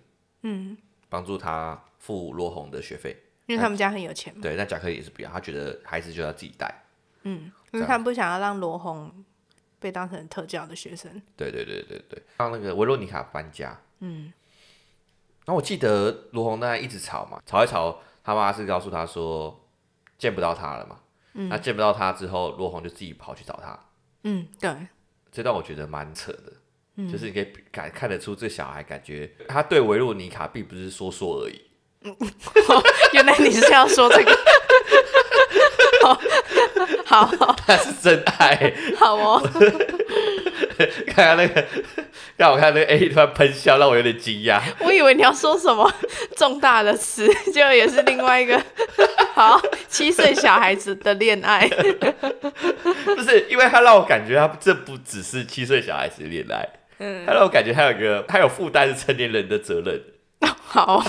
B: 嗯，帮助他付罗红的学费。
A: 因为他们家很有钱嘛。
B: 对，那贾克也是不要，他觉得孩子就要自己带。
A: 嗯，因为他不想要让罗红被当成特教的学生。
B: 对对对对对，让那个维罗妮卡搬家。嗯。然后我记得罗红那一直吵嘛，吵一吵，他妈是告诉他说见不到他了嘛。嗯。那见不到他之后，罗红就自己跑去找他。
A: 嗯，对。
B: 这段我觉得蛮扯的。嗯。就是你可以感看得出这小孩感觉他对维洛妮卡并不是说说而已。嗯。
A: 原来你是要说这个。好，好，
B: 他是真爱。
A: 好哦，
B: 看看那个，让我看那个 A 突然喷笑，让我有点惊讶。
A: 我以为你要说什么重大的词，结果也是另外一个。好，七岁小孩子的恋爱，
B: 不是因为他让我感觉他这不只是七岁小孩子的恋爱，嗯，他让我感觉他有一个他有负担是成年人的责任。
A: 好，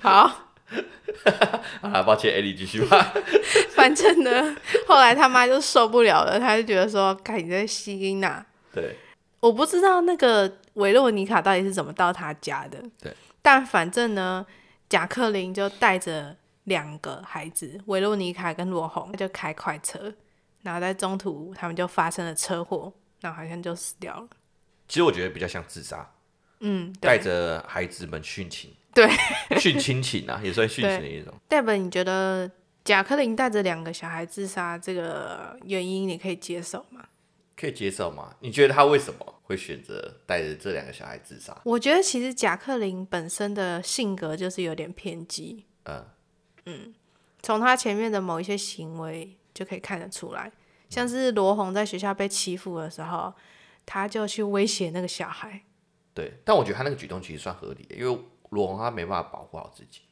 A: 好。
B: 啊，抱歉，艾莉继续吧。
A: 反正呢，后来他妈就受不了了，他就觉得说：“看你在吸音呐。”
B: 对，
A: 我不知道那个维洛尼卡到底是怎么到他家的。
B: 对，
A: 但反正呢，贾克林就带着两个孩子，维洛尼卡跟罗红，他就开快车，然后在中途他们就发生了车祸，然后好像就死掉了。
B: 其实我觉得比较像自杀。嗯，带着孩子们殉情。
A: 对，
B: 殉亲情啊，也算殉情的一种。
A: 戴本，你觉得贾克林带着两个小孩自杀这个原因，你可以接受吗？
B: 可以接受吗？你觉得他为什么会选择带着这两个小孩自杀？
A: 我觉得其实贾克林本身的性格就是有点偏激。嗯嗯，从他前面的某一些行为就可以看得出来，像是罗红在学校被欺负的时候，他就去威胁那个小孩。
B: 对，但我觉得他那个举动其实算合理的，因为。罗红他没办法保护好自己，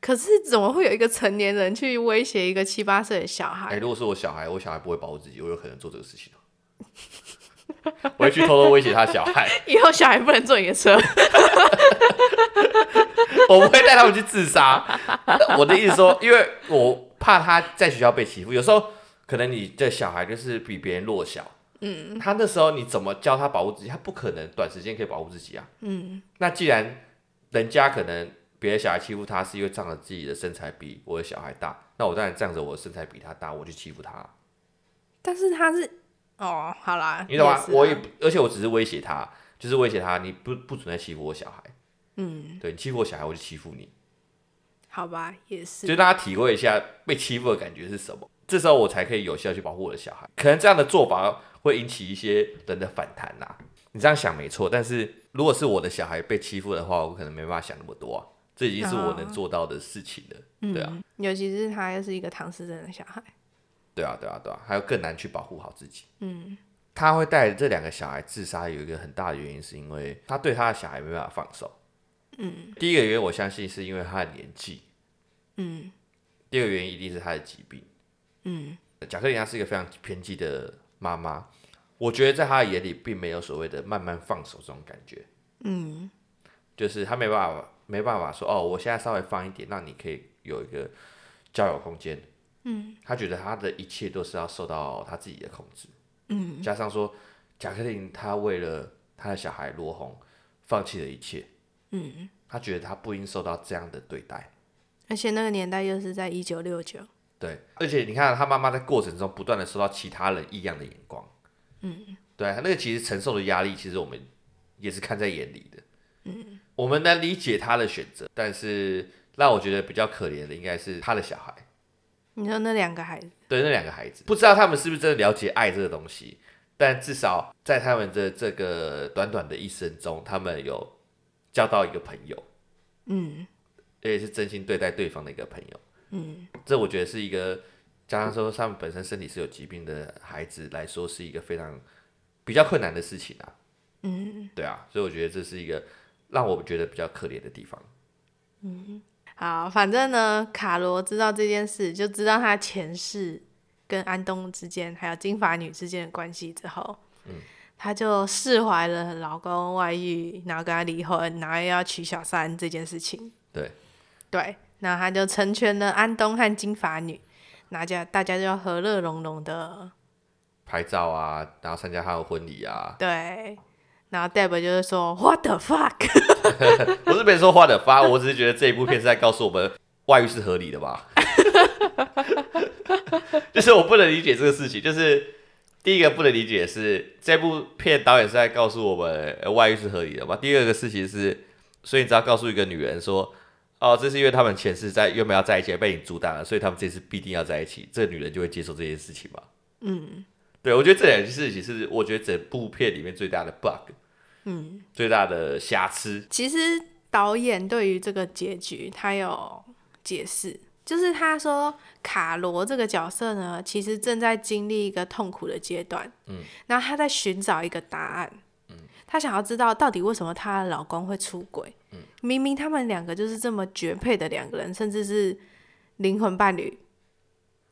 A: 可是怎么会有一个成年人去威胁一个七八岁的小孩？
B: 哎、欸，如果是我小孩，我小孩不会保护自己，我有可能做这个事情。我会去偷偷威胁他小孩，
A: 以后小孩不能坐你的车。
B: 我不会带他们去自杀。我的意思说，因为我怕他在学校被欺负，有时候可能你的小孩就是比别人弱小，嗯，他那时候你怎么教他保护自己？他不可能短时间可以保护自己啊，嗯，那既然。人家可能别的小孩欺负他，是因为仗着自己的身材比我的小孩大，那我当然仗着我的身材比他大，我去欺负他。
A: 但是他是哦，好啦，
B: 你懂吗？也我也而且我只是威胁他，就是威胁他，你不不准再欺负我小孩。嗯，对，你欺负我小孩，我就欺负你。
A: 好吧，也是，
B: 就大家体会一下被欺负的感觉是什么，这时候我才可以有效去保护我的小孩。可能这样的做法会引起一些人的反弹呐。你这样想没错，但是如果是我的小孩被欺负的话，我可能没办法想那么多啊。这已经是我能做到的事情了，哦、对啊、嗯。
A: 尤其是他又是一个唐氏症的小孩，
B: 对啊，对啊，对啊，还有更难去保护好自己。嗯，他会带着这两个小孩自杀，有一个很大的原因，是因为他对他的小孩没办法放手。嗯，第一个原因我相信是因为他的年纪。嗯，第二个原因一定是他的疾病。嗯，贾克琳她是一个非常偏激的妈妈。我觉得在他的眼里，并没有所谓的慢慢放手这种感觉。嗯，就是他没办法，没办法说哦，我现在稍微放一点，让你可以有一个交友空间。嗯，他觉得他的一切都是要受到他自己的控制。嗯，加上说，贾克林他为了他的小孩罗红，放弃了一切。嗯，他觉得他不应受到这样的对待。
A: 而且那个年代又是在一九六九。
B: 对，而且你看他妈妈在过程中不断的受到其他人异样的眼光。嗯，对，那个其实承受的压力，其实我们也是看在眼里的。嗯，我们能理解他的选择，但是让我觉得比较可怜的，应该是他的小孩。
A: 你说那两个孩子？
B: 对，那两个孩子，不知道他们是不是真的了解爱这个东西，但至少在他们的这个短短的一生中，他们有交到一个朋友。嗯，也是真心对待对方的一个朋友。嗯，这我觉得是一个。加上说，他们本身身体是有疾病的孩子来说，是一个非常比较困难的事情啊。嗯，对啊，所以我觉得这是一个让我觉得比较可怜的地方。
A: 嗯，好，反正呢，卡罗知道这件事，就知道他前世跟安东之间，还有金发女之间的关系之后，嗯，他就释怀了老公外遇，然后跟他离婚，然后又要娶小三这件事情。
B: 对，
A: 对，那他就成全了安东和金发女。大家大家就要和乐融融的
B: 拍照啊，然后参加他的婚礼啊。
A: 对，然后 Deb 就是说 What the fuck？
B: 不是别人说 What the fuck，我只是觉得这一部片是在告诉我们外遇是合理的吧。就是我不能理解这个事情，就是第一个不能理解的是这部片导演是在告诉我们外遇是合理的吧？第二个事情是，所以你只要告诉一个女人说，哦，这是因为他们前世在原本要在一起被你阻挡了，所以他们这次必定要在一起，这个女人就会接受这件事情嘛？嗯，对，我觉得这两件事情是我觉得整部片里面最大的 bug，嗯，最大的瑕疵。
A: 其实导演对于这个结局他有解释。就是他说卡罗这个角色呢，其实正在经历一个痛苦的阶段，嗯，然后他在寻找一个答案，嗯，他想要知道到底为什么她的老公会出轨，嗯，明明他们两个就是这么绝配的两个人，甚至是灵魂伴侣，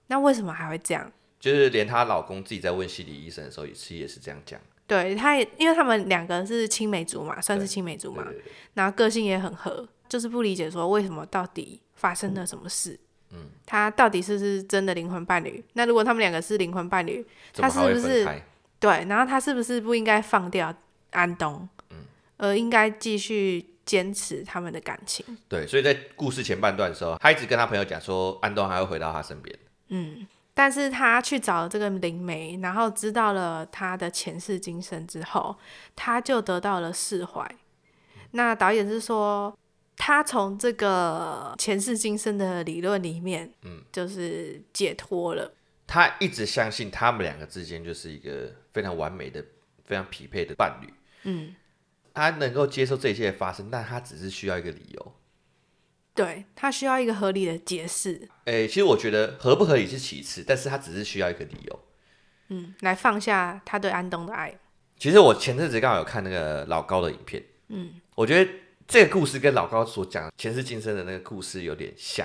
A: 那为什么还会这样？
B: 就是连她老公自己在问心理医生的时候，其实也是这样讲，
A: 对，他也因为他们两个是青梅竹马，算是青梅竹马，然后个性也很合，就是不理解说为什么到底发生了什么事。嗯嗯，他到底是不是真的灵魂伴侣？那如果他们两个是灵魂伴侣，他是不是对？然后他是不是不应该放掉安东？嗯，而应该继续坚持他们的感情？
B: 对，所以在故事前半段的时候，他一直跟他朋友讲说，安东还会回到他身边。
A: 嗯，但是他去找了这个灵媒，然后知道了他的前世今生之后，他就得到了释怀。那导演是说。他从这个前世今生的理论里面，嗯，就是解脱了。
B: 他一直相信他们两个之间就是一个非常完美的、非常匹配的伴侣。嗯，他能够接受这一切的发生，但他只是需要一个理由。
A: 对，他需要一个合理的解释。
B: 诶、欸，其实我觉得合不合理是其次，但是他只是需要一个理由。
A: 嗯，来放下他对安东的爱。
B: 其实我前阵子刚好有看那个老高的影片。嗯，我觉得。这个故事跟老高所讲前世今生的那个故事有点像，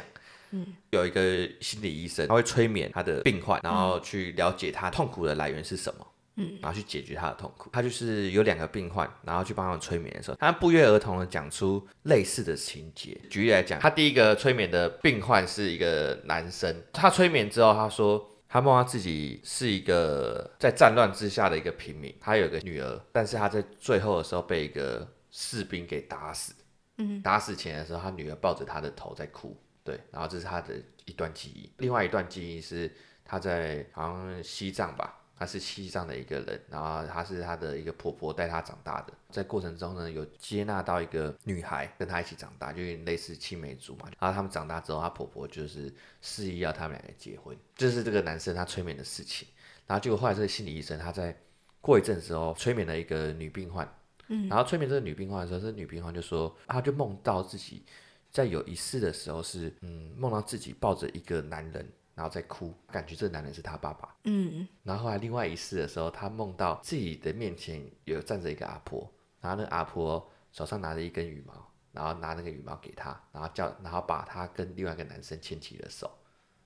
B: 嗯，有一个心理医生，他会催眠他的病患，然后去了解他痛苦的来源是什么，嗯，然后去解决他的痛苦。他就是有两个病患，然后去帮他们催眠的时候，他不约而同的讲出类似的情节。举例来讲，他第一个催眠的病患是一个男生，他催眠之后，他说他梦到自己是一个在战乱之下的一个平民，他有个女儿，但是他在最后的时候被一个士兵给打死，嗯，打死前的时候，他女儿抱着他的头在哭，对，然后这是他的一段记忆。另外一段记忆是他在好像西藏吧，他是西藏的一个人，然后他是他的一个婆婆带他长大的，在过程中呢，有接纳到一个女孩跟他一起长大，就有点类似青梅竹马。然后他们长大之后，他婆婆就是示意要他们两个结婚，这、就是这个男生他催眠的事情。然后结果后来这个心理医生他在过一阵子之后催眠了一个女病患。嗯然后催眠这个女病患的时候，这个女病患就说，她就梦到自己在有一世的时候是，嗯，梦到自己抱着一个男人，然后在哭，感觉这个男人是他爸爸。嗯，然后后来另外一世的时候，他梦到自己的面前有站着一个阿婆，然后那个阿婆手上拿着一根羽毛，然后拿那个羽毛给他，然后叫，然后把他跟另外一个男生牵起了手。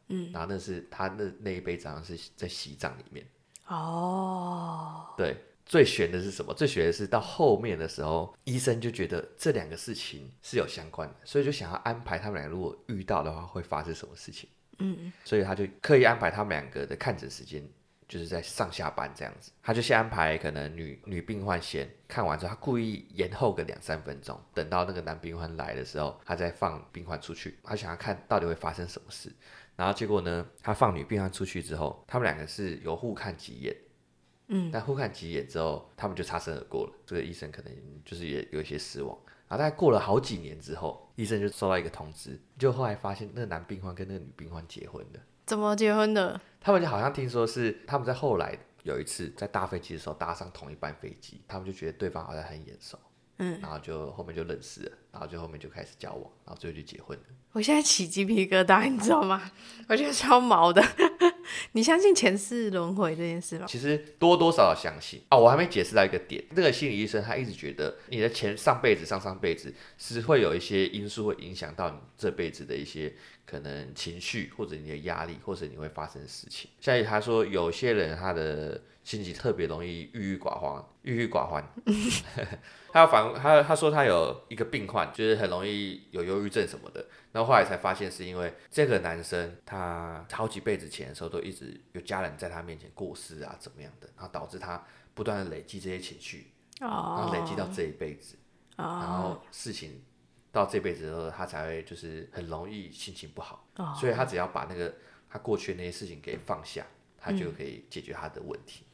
B: 嗯，然后那是他那那一辈子好像是在西藏里面。哦，对。最悬的是什么？最悬的是到后面的时候，医生就觉得这两个事情是有相关的，所以就想要安排他们俩如果遇到的话会发生什么事情。嗯，所以他就刻意安排他们两个的看诊时间，就是在上下班这样子。他就先安排可能女女病患先看完之后，他故意延后个两三分钟，等到那个男病患来的时候，他再放病患出去。他想要看到底会发生什么事。然后结果呢，他放女病患出去之后，他们两个是有互看几眼。嗯，但互看几眼之后，他们就擦身而过了。这个医生可能就是也有一些失望。然后大概过了好几年之后，医生就收到一个通知，就后来发现那个男病患跟那个女病患结婚了。
A: 怎么结婚的？
B: 他们就好像听说是他们在后来有一次在搭飞机的时候搭上同一班飞机，他们就觉得对方好像很眼熟。嗯，然后就后面就认识了，然后就后面就开始交往，然后最后就结婚了。
A: 我现在起鸡皮疙瘩，你知道吗？我觉得超毛的。你相信前世轮回这件事吗？
B: 其实多多少少相信啊、哦。我还没解释到一个点，那个心理医生他一直觉得你的前上辈子、上上辈子是会有一些因素会影响到你这辈子的一些可能情绪，或者你的压力，或者你会发生的事情。像他说，有些人他的。心情特别容易郁郁寡欢，郁郁寡欢。他反他他说他有一个病患，就是很容易有忧郁症什么的。然后后来才发现是因为这个男生他好几辈子前的时候都一直有家人在他面前过世啊怎么样的，然后导致他不断的累积这些情绪，然后累积到这一辈子，然后事情到这辈子的时候他才会就是很容易心情不好。所以他只要把那个他过去的那些事情给放下，他就可以解决他的问题。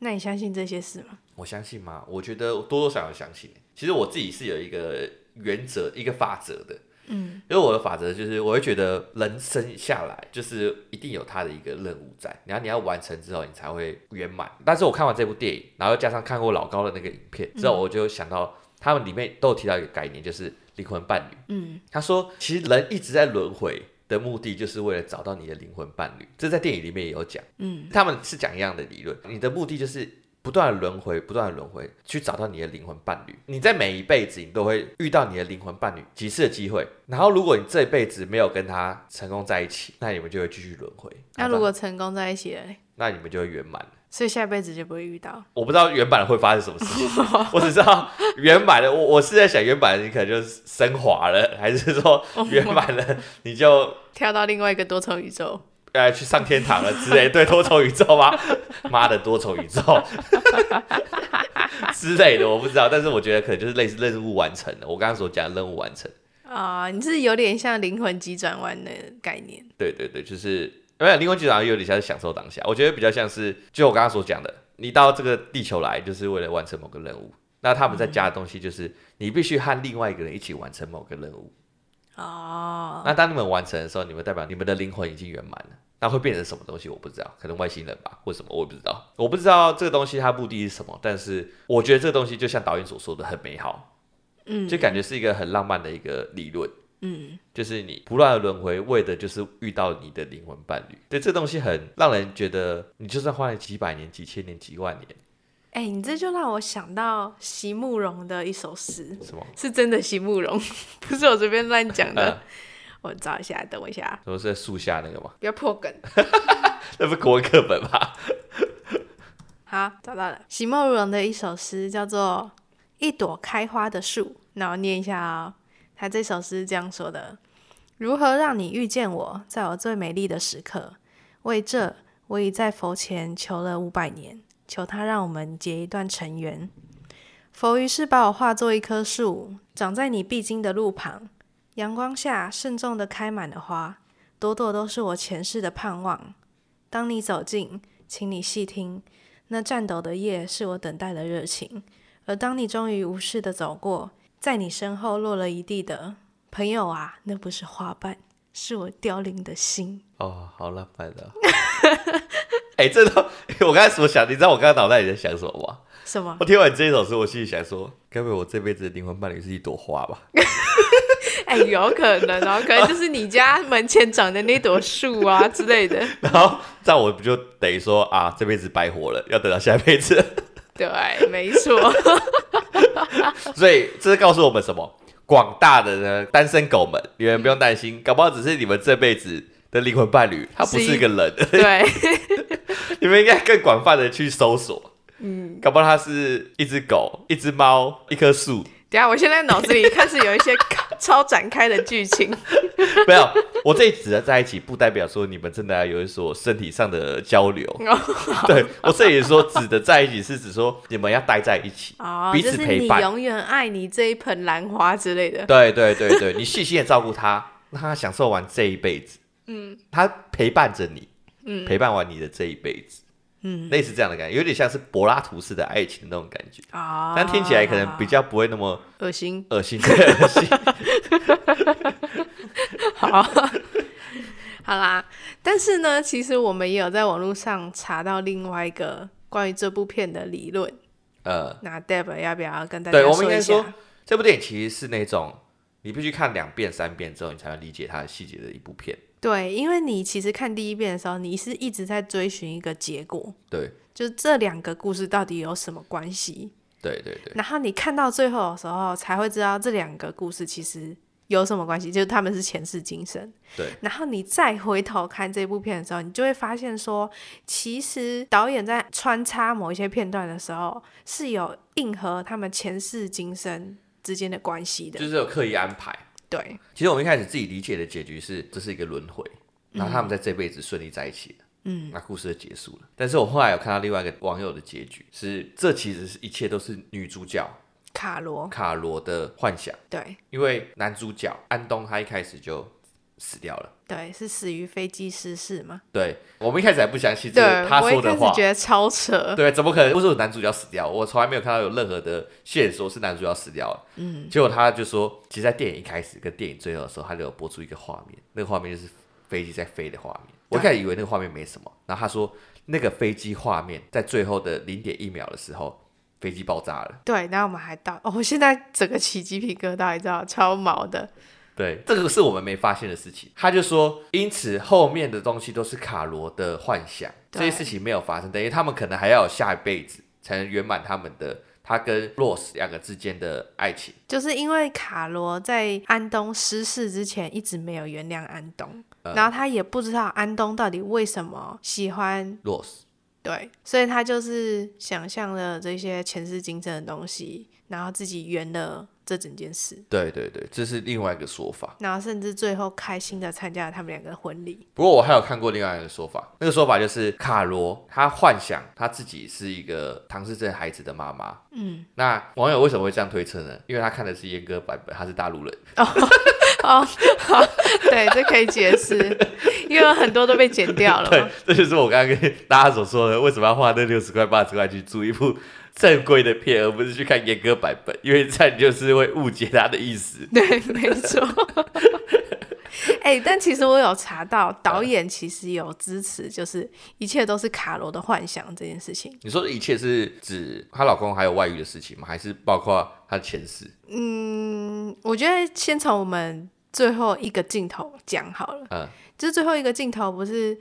A: 那你相信这些事吗？
B: 我相信吗？我觉得多多少少相信。其实我自己是有一个原则、一个法则的。嗯，因为我的法则就是，我会觉得人生下来就是一定有他的一个任务在，然后你要完成之后，你才会圆满。但是我看完这部电影，然后加上看过老高的那个影片之后，我就想到他们里面都有提到一个概念，就是灵魂伴侣。嗯，他说其实人一直在轮回的目的，就是为了找到你的灵魂伴侣。这在电影里面也有讲。嗯，他们是讲一样的理论，你的目的就是。不断的轮回，不断的轮回，去找到你的灵魂伴侣。你在每一辈子，你都会遇到你的灵魂伴侣几次的机会。然后，如果你这一辈子没有跟他成功在一起，那你们就会继续轮回。
A: 那如果成功在一起了，
B: 那你们就会圆满。
A: 所以下辈子就不会遇到。
B: 我不知道原版会发生什么事情，我只知道原版的。我我是在想，原版的你可能就升华了，还是说原版的你就
A: 跳到另外一个多重宇宙？
B: 呃，去上天堂了之类，对，多重宇宙吗？妈的，多重宇宙之类的，我不知道，但是我觉得可能就是类似任务完成了。我刚刚所讲的任务完成
A: 啊、呃，你是有点像灵魂急转弯的概念。
B: 对对对，就是因为灵魂局长有点像是享受当下，我觉得比较像是就我刚刚所讲的，你到这个地球来就是为了完成某个任务，那他们在加的东西就是你必须和另外一个人一起完成某个任务。哦，oh. 那当你们完成的时候，你们代表你们的灵魂已经圆满了。那会变成什么东西？我不知道，可能外星人吧，或什么我也不知道。我不知道这个东西它目的是什么，但是我觉得这个东西就像导演所说的，很美好。嗯，就感觉是一个很浪漫的一个理论。嗯，就是你不断的轮回，为的就是遇到你的灵魂伴侣。对，这个东西很让人觉得，你就算花了几百年、几千年、几万年。
A: 哎、欸，你这就让我想到席慕蓉的一首诗，
B: 什么？
A: 是真的席慕蓉，不是我随便乱讲的。嗯、我找一下，等我一下。
B: 什么是在树下那个吗？
A: 不要破梗，
B: 那不是国文课本吗？
A: 好，找到了。席慕蓉的一首诗叫做《一朵开花的树》，那我念一下啊、哦。他这首诗这样说的：如何让你遇见我，在我最美丽的时刻？为这，我已在佛前求了五百年。求他让我们结一段尘缘。佛于是把我化作一棵树，长在你必经的路旁。阳光下慎重地开满了花，朵朵都是我前世的盼望。当你走近，请你细听，那颤抖的叶是我等待的热情。而当你终于无视地走过，在你身后落了一地的朋友啊，那不是花瓣，是我凋零的心。
B: 哦，好浪漫的。哎、欸，这都我刚才所想，你知道我刚才脑袋里在想什么吗？
A: 什么？
B: 我听完这一首诗，我心里想说，该不会我这辈子的灵魂伴侣是一朵花吧？
A: 哎、欸，有可能哦，可能就是你家门前长的那朵树啊之类的。
B: 然后这样我不就等于说啊，这辈子白活了，要等到下辈子？
A: 对，没错。
B: 所以这是告诉我们什么？广大的呢单身狗们，你们不用担心，搞不好只是你们这辈子的灵魂伴侣，他不是一个人。
A: 对。
B: 你们应该更广泛的去搜索，嗯，搞不好他是一只狗、一只猫、一棵树。
A: 等下，我现在脑子里开始有一些 超展开的剧情。
B: 没有，我这里指的在一起，不代表说你们真的要有一所身体上的交流。哦、对，我这里说指的在一起，是指说你们要待在一起，哦、彼此陪伴，
A: 你永远爱你这一盆兰花之类的。
B: 对对对对，你细心的照顾他，让他享受完这一辈子。嗯，他陪伴着你。陪伴完你的这一辈子，嗯，类似这样的感觉，有点像是柏拉图式的爱情的那种感觉。啊，但听起来可能比较不会那么
A: 恶心，
B: 恶心，恶心。
A: 好，好啦，但是呢，其实我们也有在网络上查到另外一个关于这部片的理论，呃，那 Deb 要不要跟大家说一下？对，我们应该说，
B: 这部电影其实是那种你必须看两遍、三遍之后，你才能理解它的细节的一部片。
A: 对，因为你其实看第一遍的时候，你是一直在追寻一个结果。
B: 对，
A: 就是这两个故事到底有什么关系？
B: 对对对。
A: 然后你看到最后的时候，才会知道这两个故事其实有什么关系，就是他们是前世今生。
B: 对。
A: 然后你再回头看这部片的时候，你就会发现说，其实导演在穿插某一些片段的时候，是有应和他们前世今生之间的关系的，
B: 就是有刻意安排。
A: 对，
B: 其实我们一开始自己理解的结局是，这是一个轮回，然后他们在这辈子顺利在一起了，嗯，那故事就结束了。但是我后来有看到另外一个网友的结局，是这其实是一切都是女主角
A: 卡罗。
B: 卡罗的幻想。
A: 对，
B: 因为男主角安东他一开始就死掉了。
A: 对，是死于飞机失事吗？
B: 对，我们一开始还不相信这个他说的
A: 话，觉得超扯。
B: 对，怎么可能？为什么男主角死掉？我从来没有看到有任何的线索是男主角死掉了。嗯，结果他就说，其实，在电影一开始跟电影最后的时候，他就有播出一个画面，那个画面就是飞机在飞的画面。我一开始以为那个画面没什么，然后他说，那个飞机画面在最后的零点一秒的时候，飞机爆炸了。
A: 对，然后我们还到，哦，我现在整个起鸡皮疙瘩，你知道，超毛的。
B: 对，这个是我们没发现的事情。他就说，因此后面的东西都是卡罗的幻想，这些事情没有发生，等于他们可能还要有下一辈子才能圆满他们的他跟 Rose 两个之间的爱情。
A: 就是因为卡罗在安东失事之前一直没有原谅安东，嗯、然后他也不知道安东到底为什么喜欢
B: Rose，
A: 对，所以他就是想象了这些前世今生的东西，然后自己圆了。这整件事，
B: 对对对，这是另外一个说法。
A: 然后甚至最后开心的参加了他们两个婚礼。
B: 不过我还有看过另外一个说法，那个说法就是卡罗他幻想他自己是一个唐氏症孩子的妈妈。嗯，那网友为什么会这样推测呢？因为他看的是阉割版本，他是大陆人。哦，
A: 哦，好，对，这可以解释，因为很多都被剪掉了。
B: 对，这就是我刚刚跟大家所说的，为什么要花那六十块八十块去租一部。正规的片，而不是去看阉割版本，因为这样就是会误解他的意思。
A: 对，没错。哎、欸，但其实我有查到，导演其实有支持，就是一切都是卡罗的幻想这件事情。
B: 你说的一切是指她老公还有外遇的事情吗？还是包括她的前世？
A: 嗯，我觉得先从我们最后一个镜头讲好了。嗯，就是最后一个镜头不是。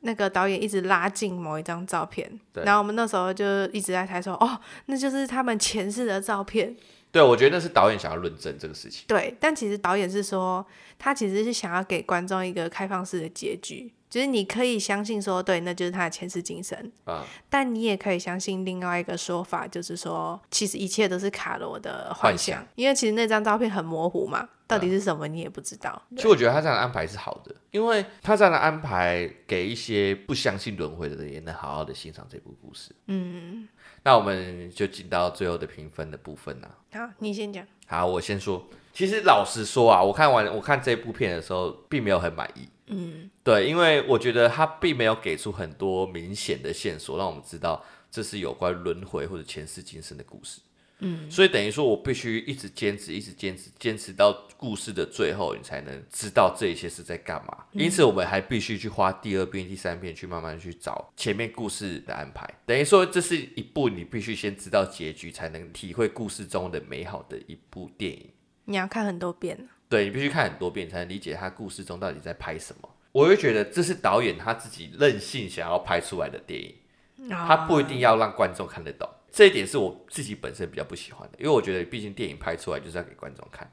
A: 那个导演一直拉近某一张照片，然后我们那时候就一直在猜说，哦，那就是他们前世的照片。
B: 对，我觉得那是导演想要论证这个事情。
A: 对，但其实导演是说，他其实是想要给观众一个开放式的结局。就是你可以相信说，对，那就是他的前世今生啊。但你也可以相信另外一个说法，就是说，其实一切都是卡罗的幻想，幻想。因为其实那张照片很模糊嘛，到底是什么你也不知道。
B: 其实我觉得他这样的安排是好的，因为他这样的安排给一些不相信轮回的人也能好好的欣赏这部故事。嗯，那我们就进到最后的评分的部分了。
A: 好，你先讲。
B: 好，我先说。其实老实说啊，我看完我看这部片的时候，并没有很满意。嗯，对，因为我觉得他并没有给出很多明显的线索，让我们知道这是有关轮回或者前世今生的故事。嗯，所以等于说我必须一直坚持，一直坚持，坚持到故事的最后，你才能知道这一些是在干嘛。因此，我们还必须去花第二遍、第三遍去慢慢去找前面故事的安排。等于说，这是一部你必须先知道结局，才能体会故事中的美好的一部电影。
A: 你要看很多遍。
B: 对，你必须看很多遍才能理解他故事中到底在拍什么。我会觉得这是导演他自己任性想要拍出来的电影，他不一定要让观众看得懂。这一点是我自己本身比较不喜欢的，因为我觉得毕竟电影拍出来就是要给观众看。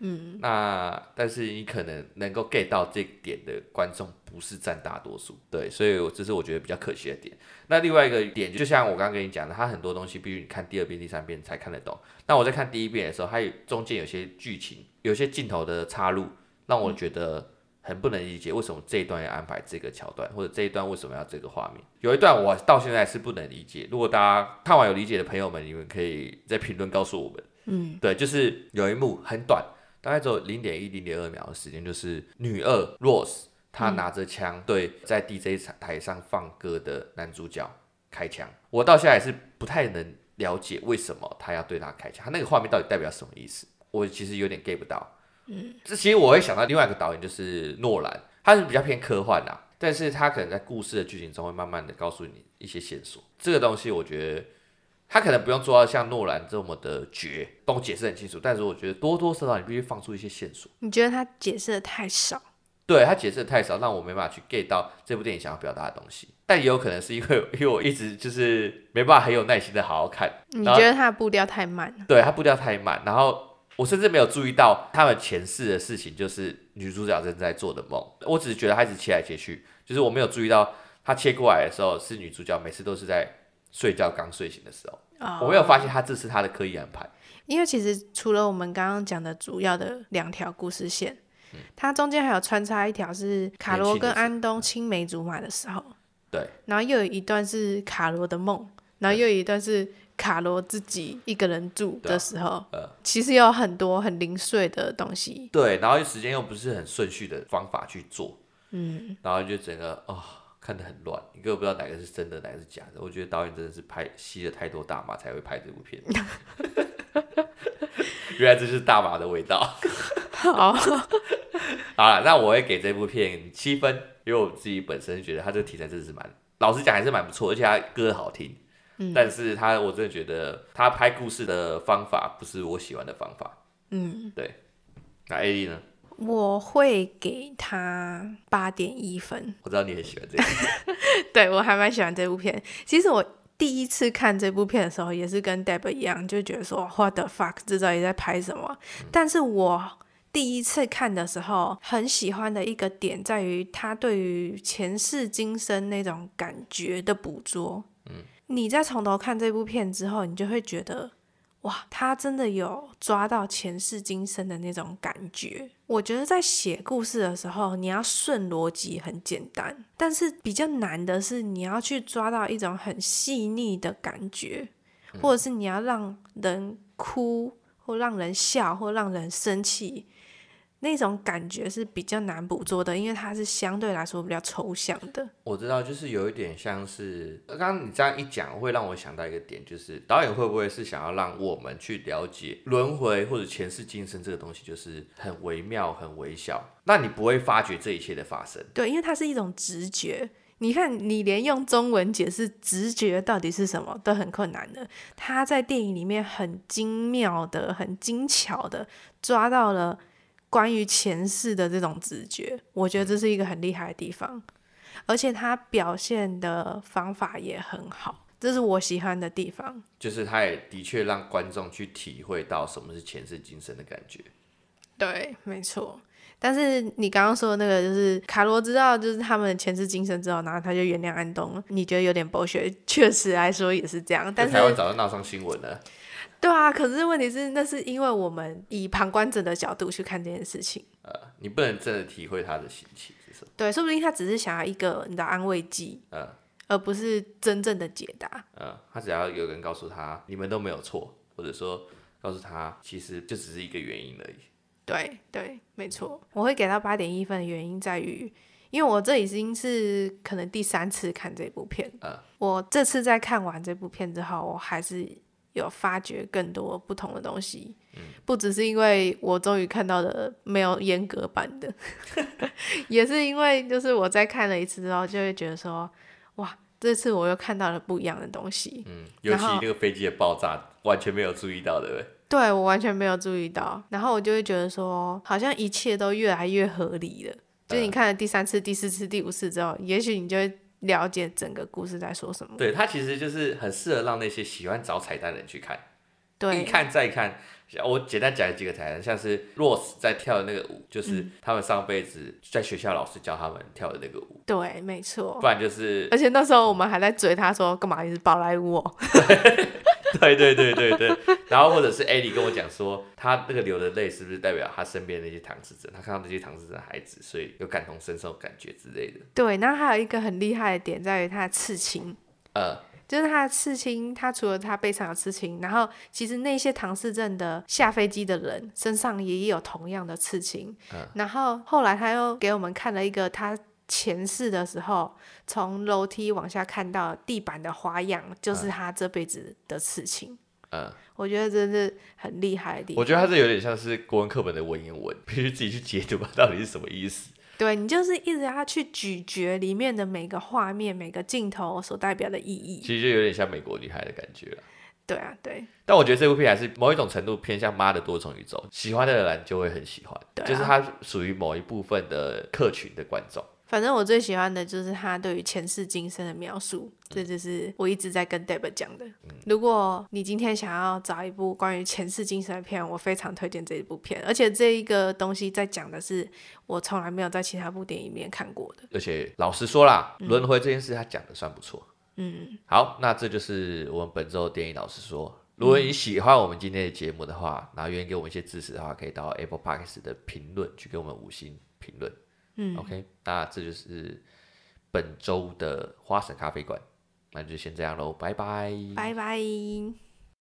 B: 嗯，那但是你可能能够 get 到这点的观众不是占大多数，对，所以这是我觉得比较可惜的点。那另外一个点，就像我刚刚跟你讲的，它很多东西必须你看第二遍、第三遍才看得懂。那我在看第一遍的时候，它有中间有些剧情、有些镜头的插入，让我觉得很不能理解为什么这一段要安排这个桥段，或者这一段为什么要这个画面。有一段我到现在是不能理解，如果大家看完有理解的朋友们，你们可以在评论告诉我们。嗯，对，就是有一幕很短。大概只有零点一、零点二秒的时间，就是女二 Rose，她拿着枪对在 DJ 台上放歌的男主角开枪。我到现在也是不太能了解为什么他要对他开枪，他那个画面到底代表什么意思？我其实有点 get 不到。嗯，这其实我会想到另外一个导演就是诺兰，他是比较偏科幻啊，但是他可能在故事的剧情中会慢慢的告诉你一些线索。这个东西我觉得。他可能不用做到像诺兰这么的绝，帮我解释很清楚。但是我觉得多多少少你必须放出一些线索。
A: 你觉得他解释的太少？
B: 对，他解释的太少，让我没办法去 get 到这部电影想要表达的东西。但也有可能是因为，因为我一直就是没办法很有耐心的好好看。
A: 你觉得他的步调太慢了？
B: 对，他步调太慢，然后我甚至没有注意到他们前世的事情，就是女主角正在做的梦。我只是觉得她一直切来切去，就是我没有注意到她切过来的时候是女主角，每次都是在。睡觉刚睡醒的时候，oh, 我没有发现他这是他的刻意安排。
A: 因为其实除了我们刚刚讲的主要的两条故事线，嗯、它中间还有穿插一条是卡罗跟安东青梅竹马的时候，
B: 对，
A: 然后又有一段是卡罗的梦，然后又有一段是卡罗自己一个人住的时候，呃，其实有很多很零碎的东西。
B: 对，然后时间又不是很顺序的方法去做，嗯，然后就整个哦，看得很乱，你根本不知道哪个是真的，哪个是假的。我觉得导演真的是拍吸了太多大麻才会拍这部片。原来这是大麻的味道。好，好了，那我会给这部片七分，因为我自己本身觉得他这个题材真的是蛮，老实讲还是蛮不错，而且他歌好听。嗯，但是他我真的觉得他拍故事的方法不是我喜欢的方法。嗯，对。那 A D 呢？
A: 我会给他八点一分。
B: 我知道你很喜欢这部。
A: 对，我还蛮喜欢这部片。其实我第一次看这部片的时候，也是跟 Deb 一样，就觉得说 What the fuck，这到底在拍什么？嗯，但是我第一次看的时候，很喜欢的一个点在于他对于前世今生那种感觉的捕捉。嗯。你在从头看这部片之后，你就会觉得，哇，他真的有抓到前世今生的那种感觉。我觉得在写故事的时候，你要顺逻辑很简单，但是比较难的是你要去抓到一种很细腻的感觉，或者是你要让人哭，或让人笑，或让人生气。那种感觉是比较难捕捉的，因为它是相对来说比较抽象的。
B: 我知道，就是有一点像是刚刚你这样一讲，会让我想到一个点，就是导演会不会是想要让我们去了解轮回或者前世今生这个东西，就是很微妙、很微小，那你不会发觉这一切的发生。
A: 对，因为它是一种直觉。你看，你连用中文解释直觉到底是什么都很困难的，他在电影里面很精妙的、很精巧的抓到了。关于前世的这种直觉，我觉得这是一个很厉害的地方，而且他表现的方法也很好，这是我喜欢的地方。
B: 就是他也的确让观众去体会到什么是前世今生的感觉。
A: 对，没错。但是你刚刚说的那个，就是卡罗知道就是他们前世今生之后，然后他就原谅安东，你觉得有点剥削？确实来说也是这样。但是
B: 台湾早就闹上新闻了。
A: 对啊，可是问题是，那是因为我们以旁观者的角度去看这件事情。
B: 呃，你不能真的体会他的心情是什么。
A: 对，说不定他只是想要一个你的安慰剂，呃，而不是真正的解答。
B: 呃，他只要有人告诉他你们都没有错，或者说告诉他其实就只是一个原因而已。
A: 对对，没错。我会给到八点一分的原因在于，因为我这已经是可能第三次看这部片。呃，我这次在看完这部片之后，我还是。有发掘更多不同的东西，嗯、不只是因为我终于看到了没有阉割版的，也是因为就是我在看了一次之后，就会觉得说，哇，这次我又看到了不一样的东西。
B: 嗯，尤其那个飞机的爆炸，完全没有注意到，对不对？
A: 对，我完全没有注意到，然后我就会觉得说，好像一切都越来越合理了。嗯、就你看了第三次、第四次、第五次之后，也许你就会。了解整个故事在说什么？
B: 对，它其实就是很适合让那些喜欢找彩蛋的人去看。对，一看再看。我简单讲几个彩蛋，像是 Rose 在跳的那个舞，就是他们上辈子在学校老师教他们跳的那个舞。
A: 对，没错。
B: 不然就是，
A: 而且那时候我们还在追他说干嘛你是宝莱坞哦。
B: 对对对对对，然后或者是艾莉跟我讲说，他那个流的泪是不是代表他身边那些唐氏症？他看到那些唐氏症的孩子，所以有感同身受感觉之类的。
A: 对，然后还有一个很厉害的点在于他的刺青，呃，就是他的刺青，他除了他背上有刺青，然后其实那些唐氏症的下飞机的人身上也有同样的刺青，嗯，然后后来他又给我们看了一个他。前世的时候，从楼梯往下看到地板的花样，就是他这辈子的刺青。嗯，我觉得真是很厉害的地方。
B: 我觉得他是有点像是国文课本的文言文，必须自己去解读吧，到底是什么意思？
A: 对，你就是一直要去咀嚼里面的每个画面、每个镜头所代表的意义。
B: 其实就有点像美国女孩的感觉了。
A: 对啊，对。
B: 但我觉得这部片还是某一种程度偏向《妈的多重宇宙》，喜欢的人就会很喜欢。对啊，就是它属于某一部分的客群的观众。
A: 反正我最喜欢的就是他对于前世今生的描述，这就是我一直在跟 Deb 讲的。如果你今天想要找一部关于前世今生的片，我非常推荐这一部片。而且这一个东西在讲的是我从来没有在其他部电影里面看过的。
B: 而且老实说啦，轮回这件事他讲的算不错。嗯，好，那这就是我们本周电影老实说。如果你喜欢我们今天的节目的话，然后愿意给我们一些支持的话，可以到 Apple Podcast 的评论去给我们五星评论。嗯，OK，那这就是本周的花神咖啡馆，那就先这样喽，拜拜，
A: 拜拜。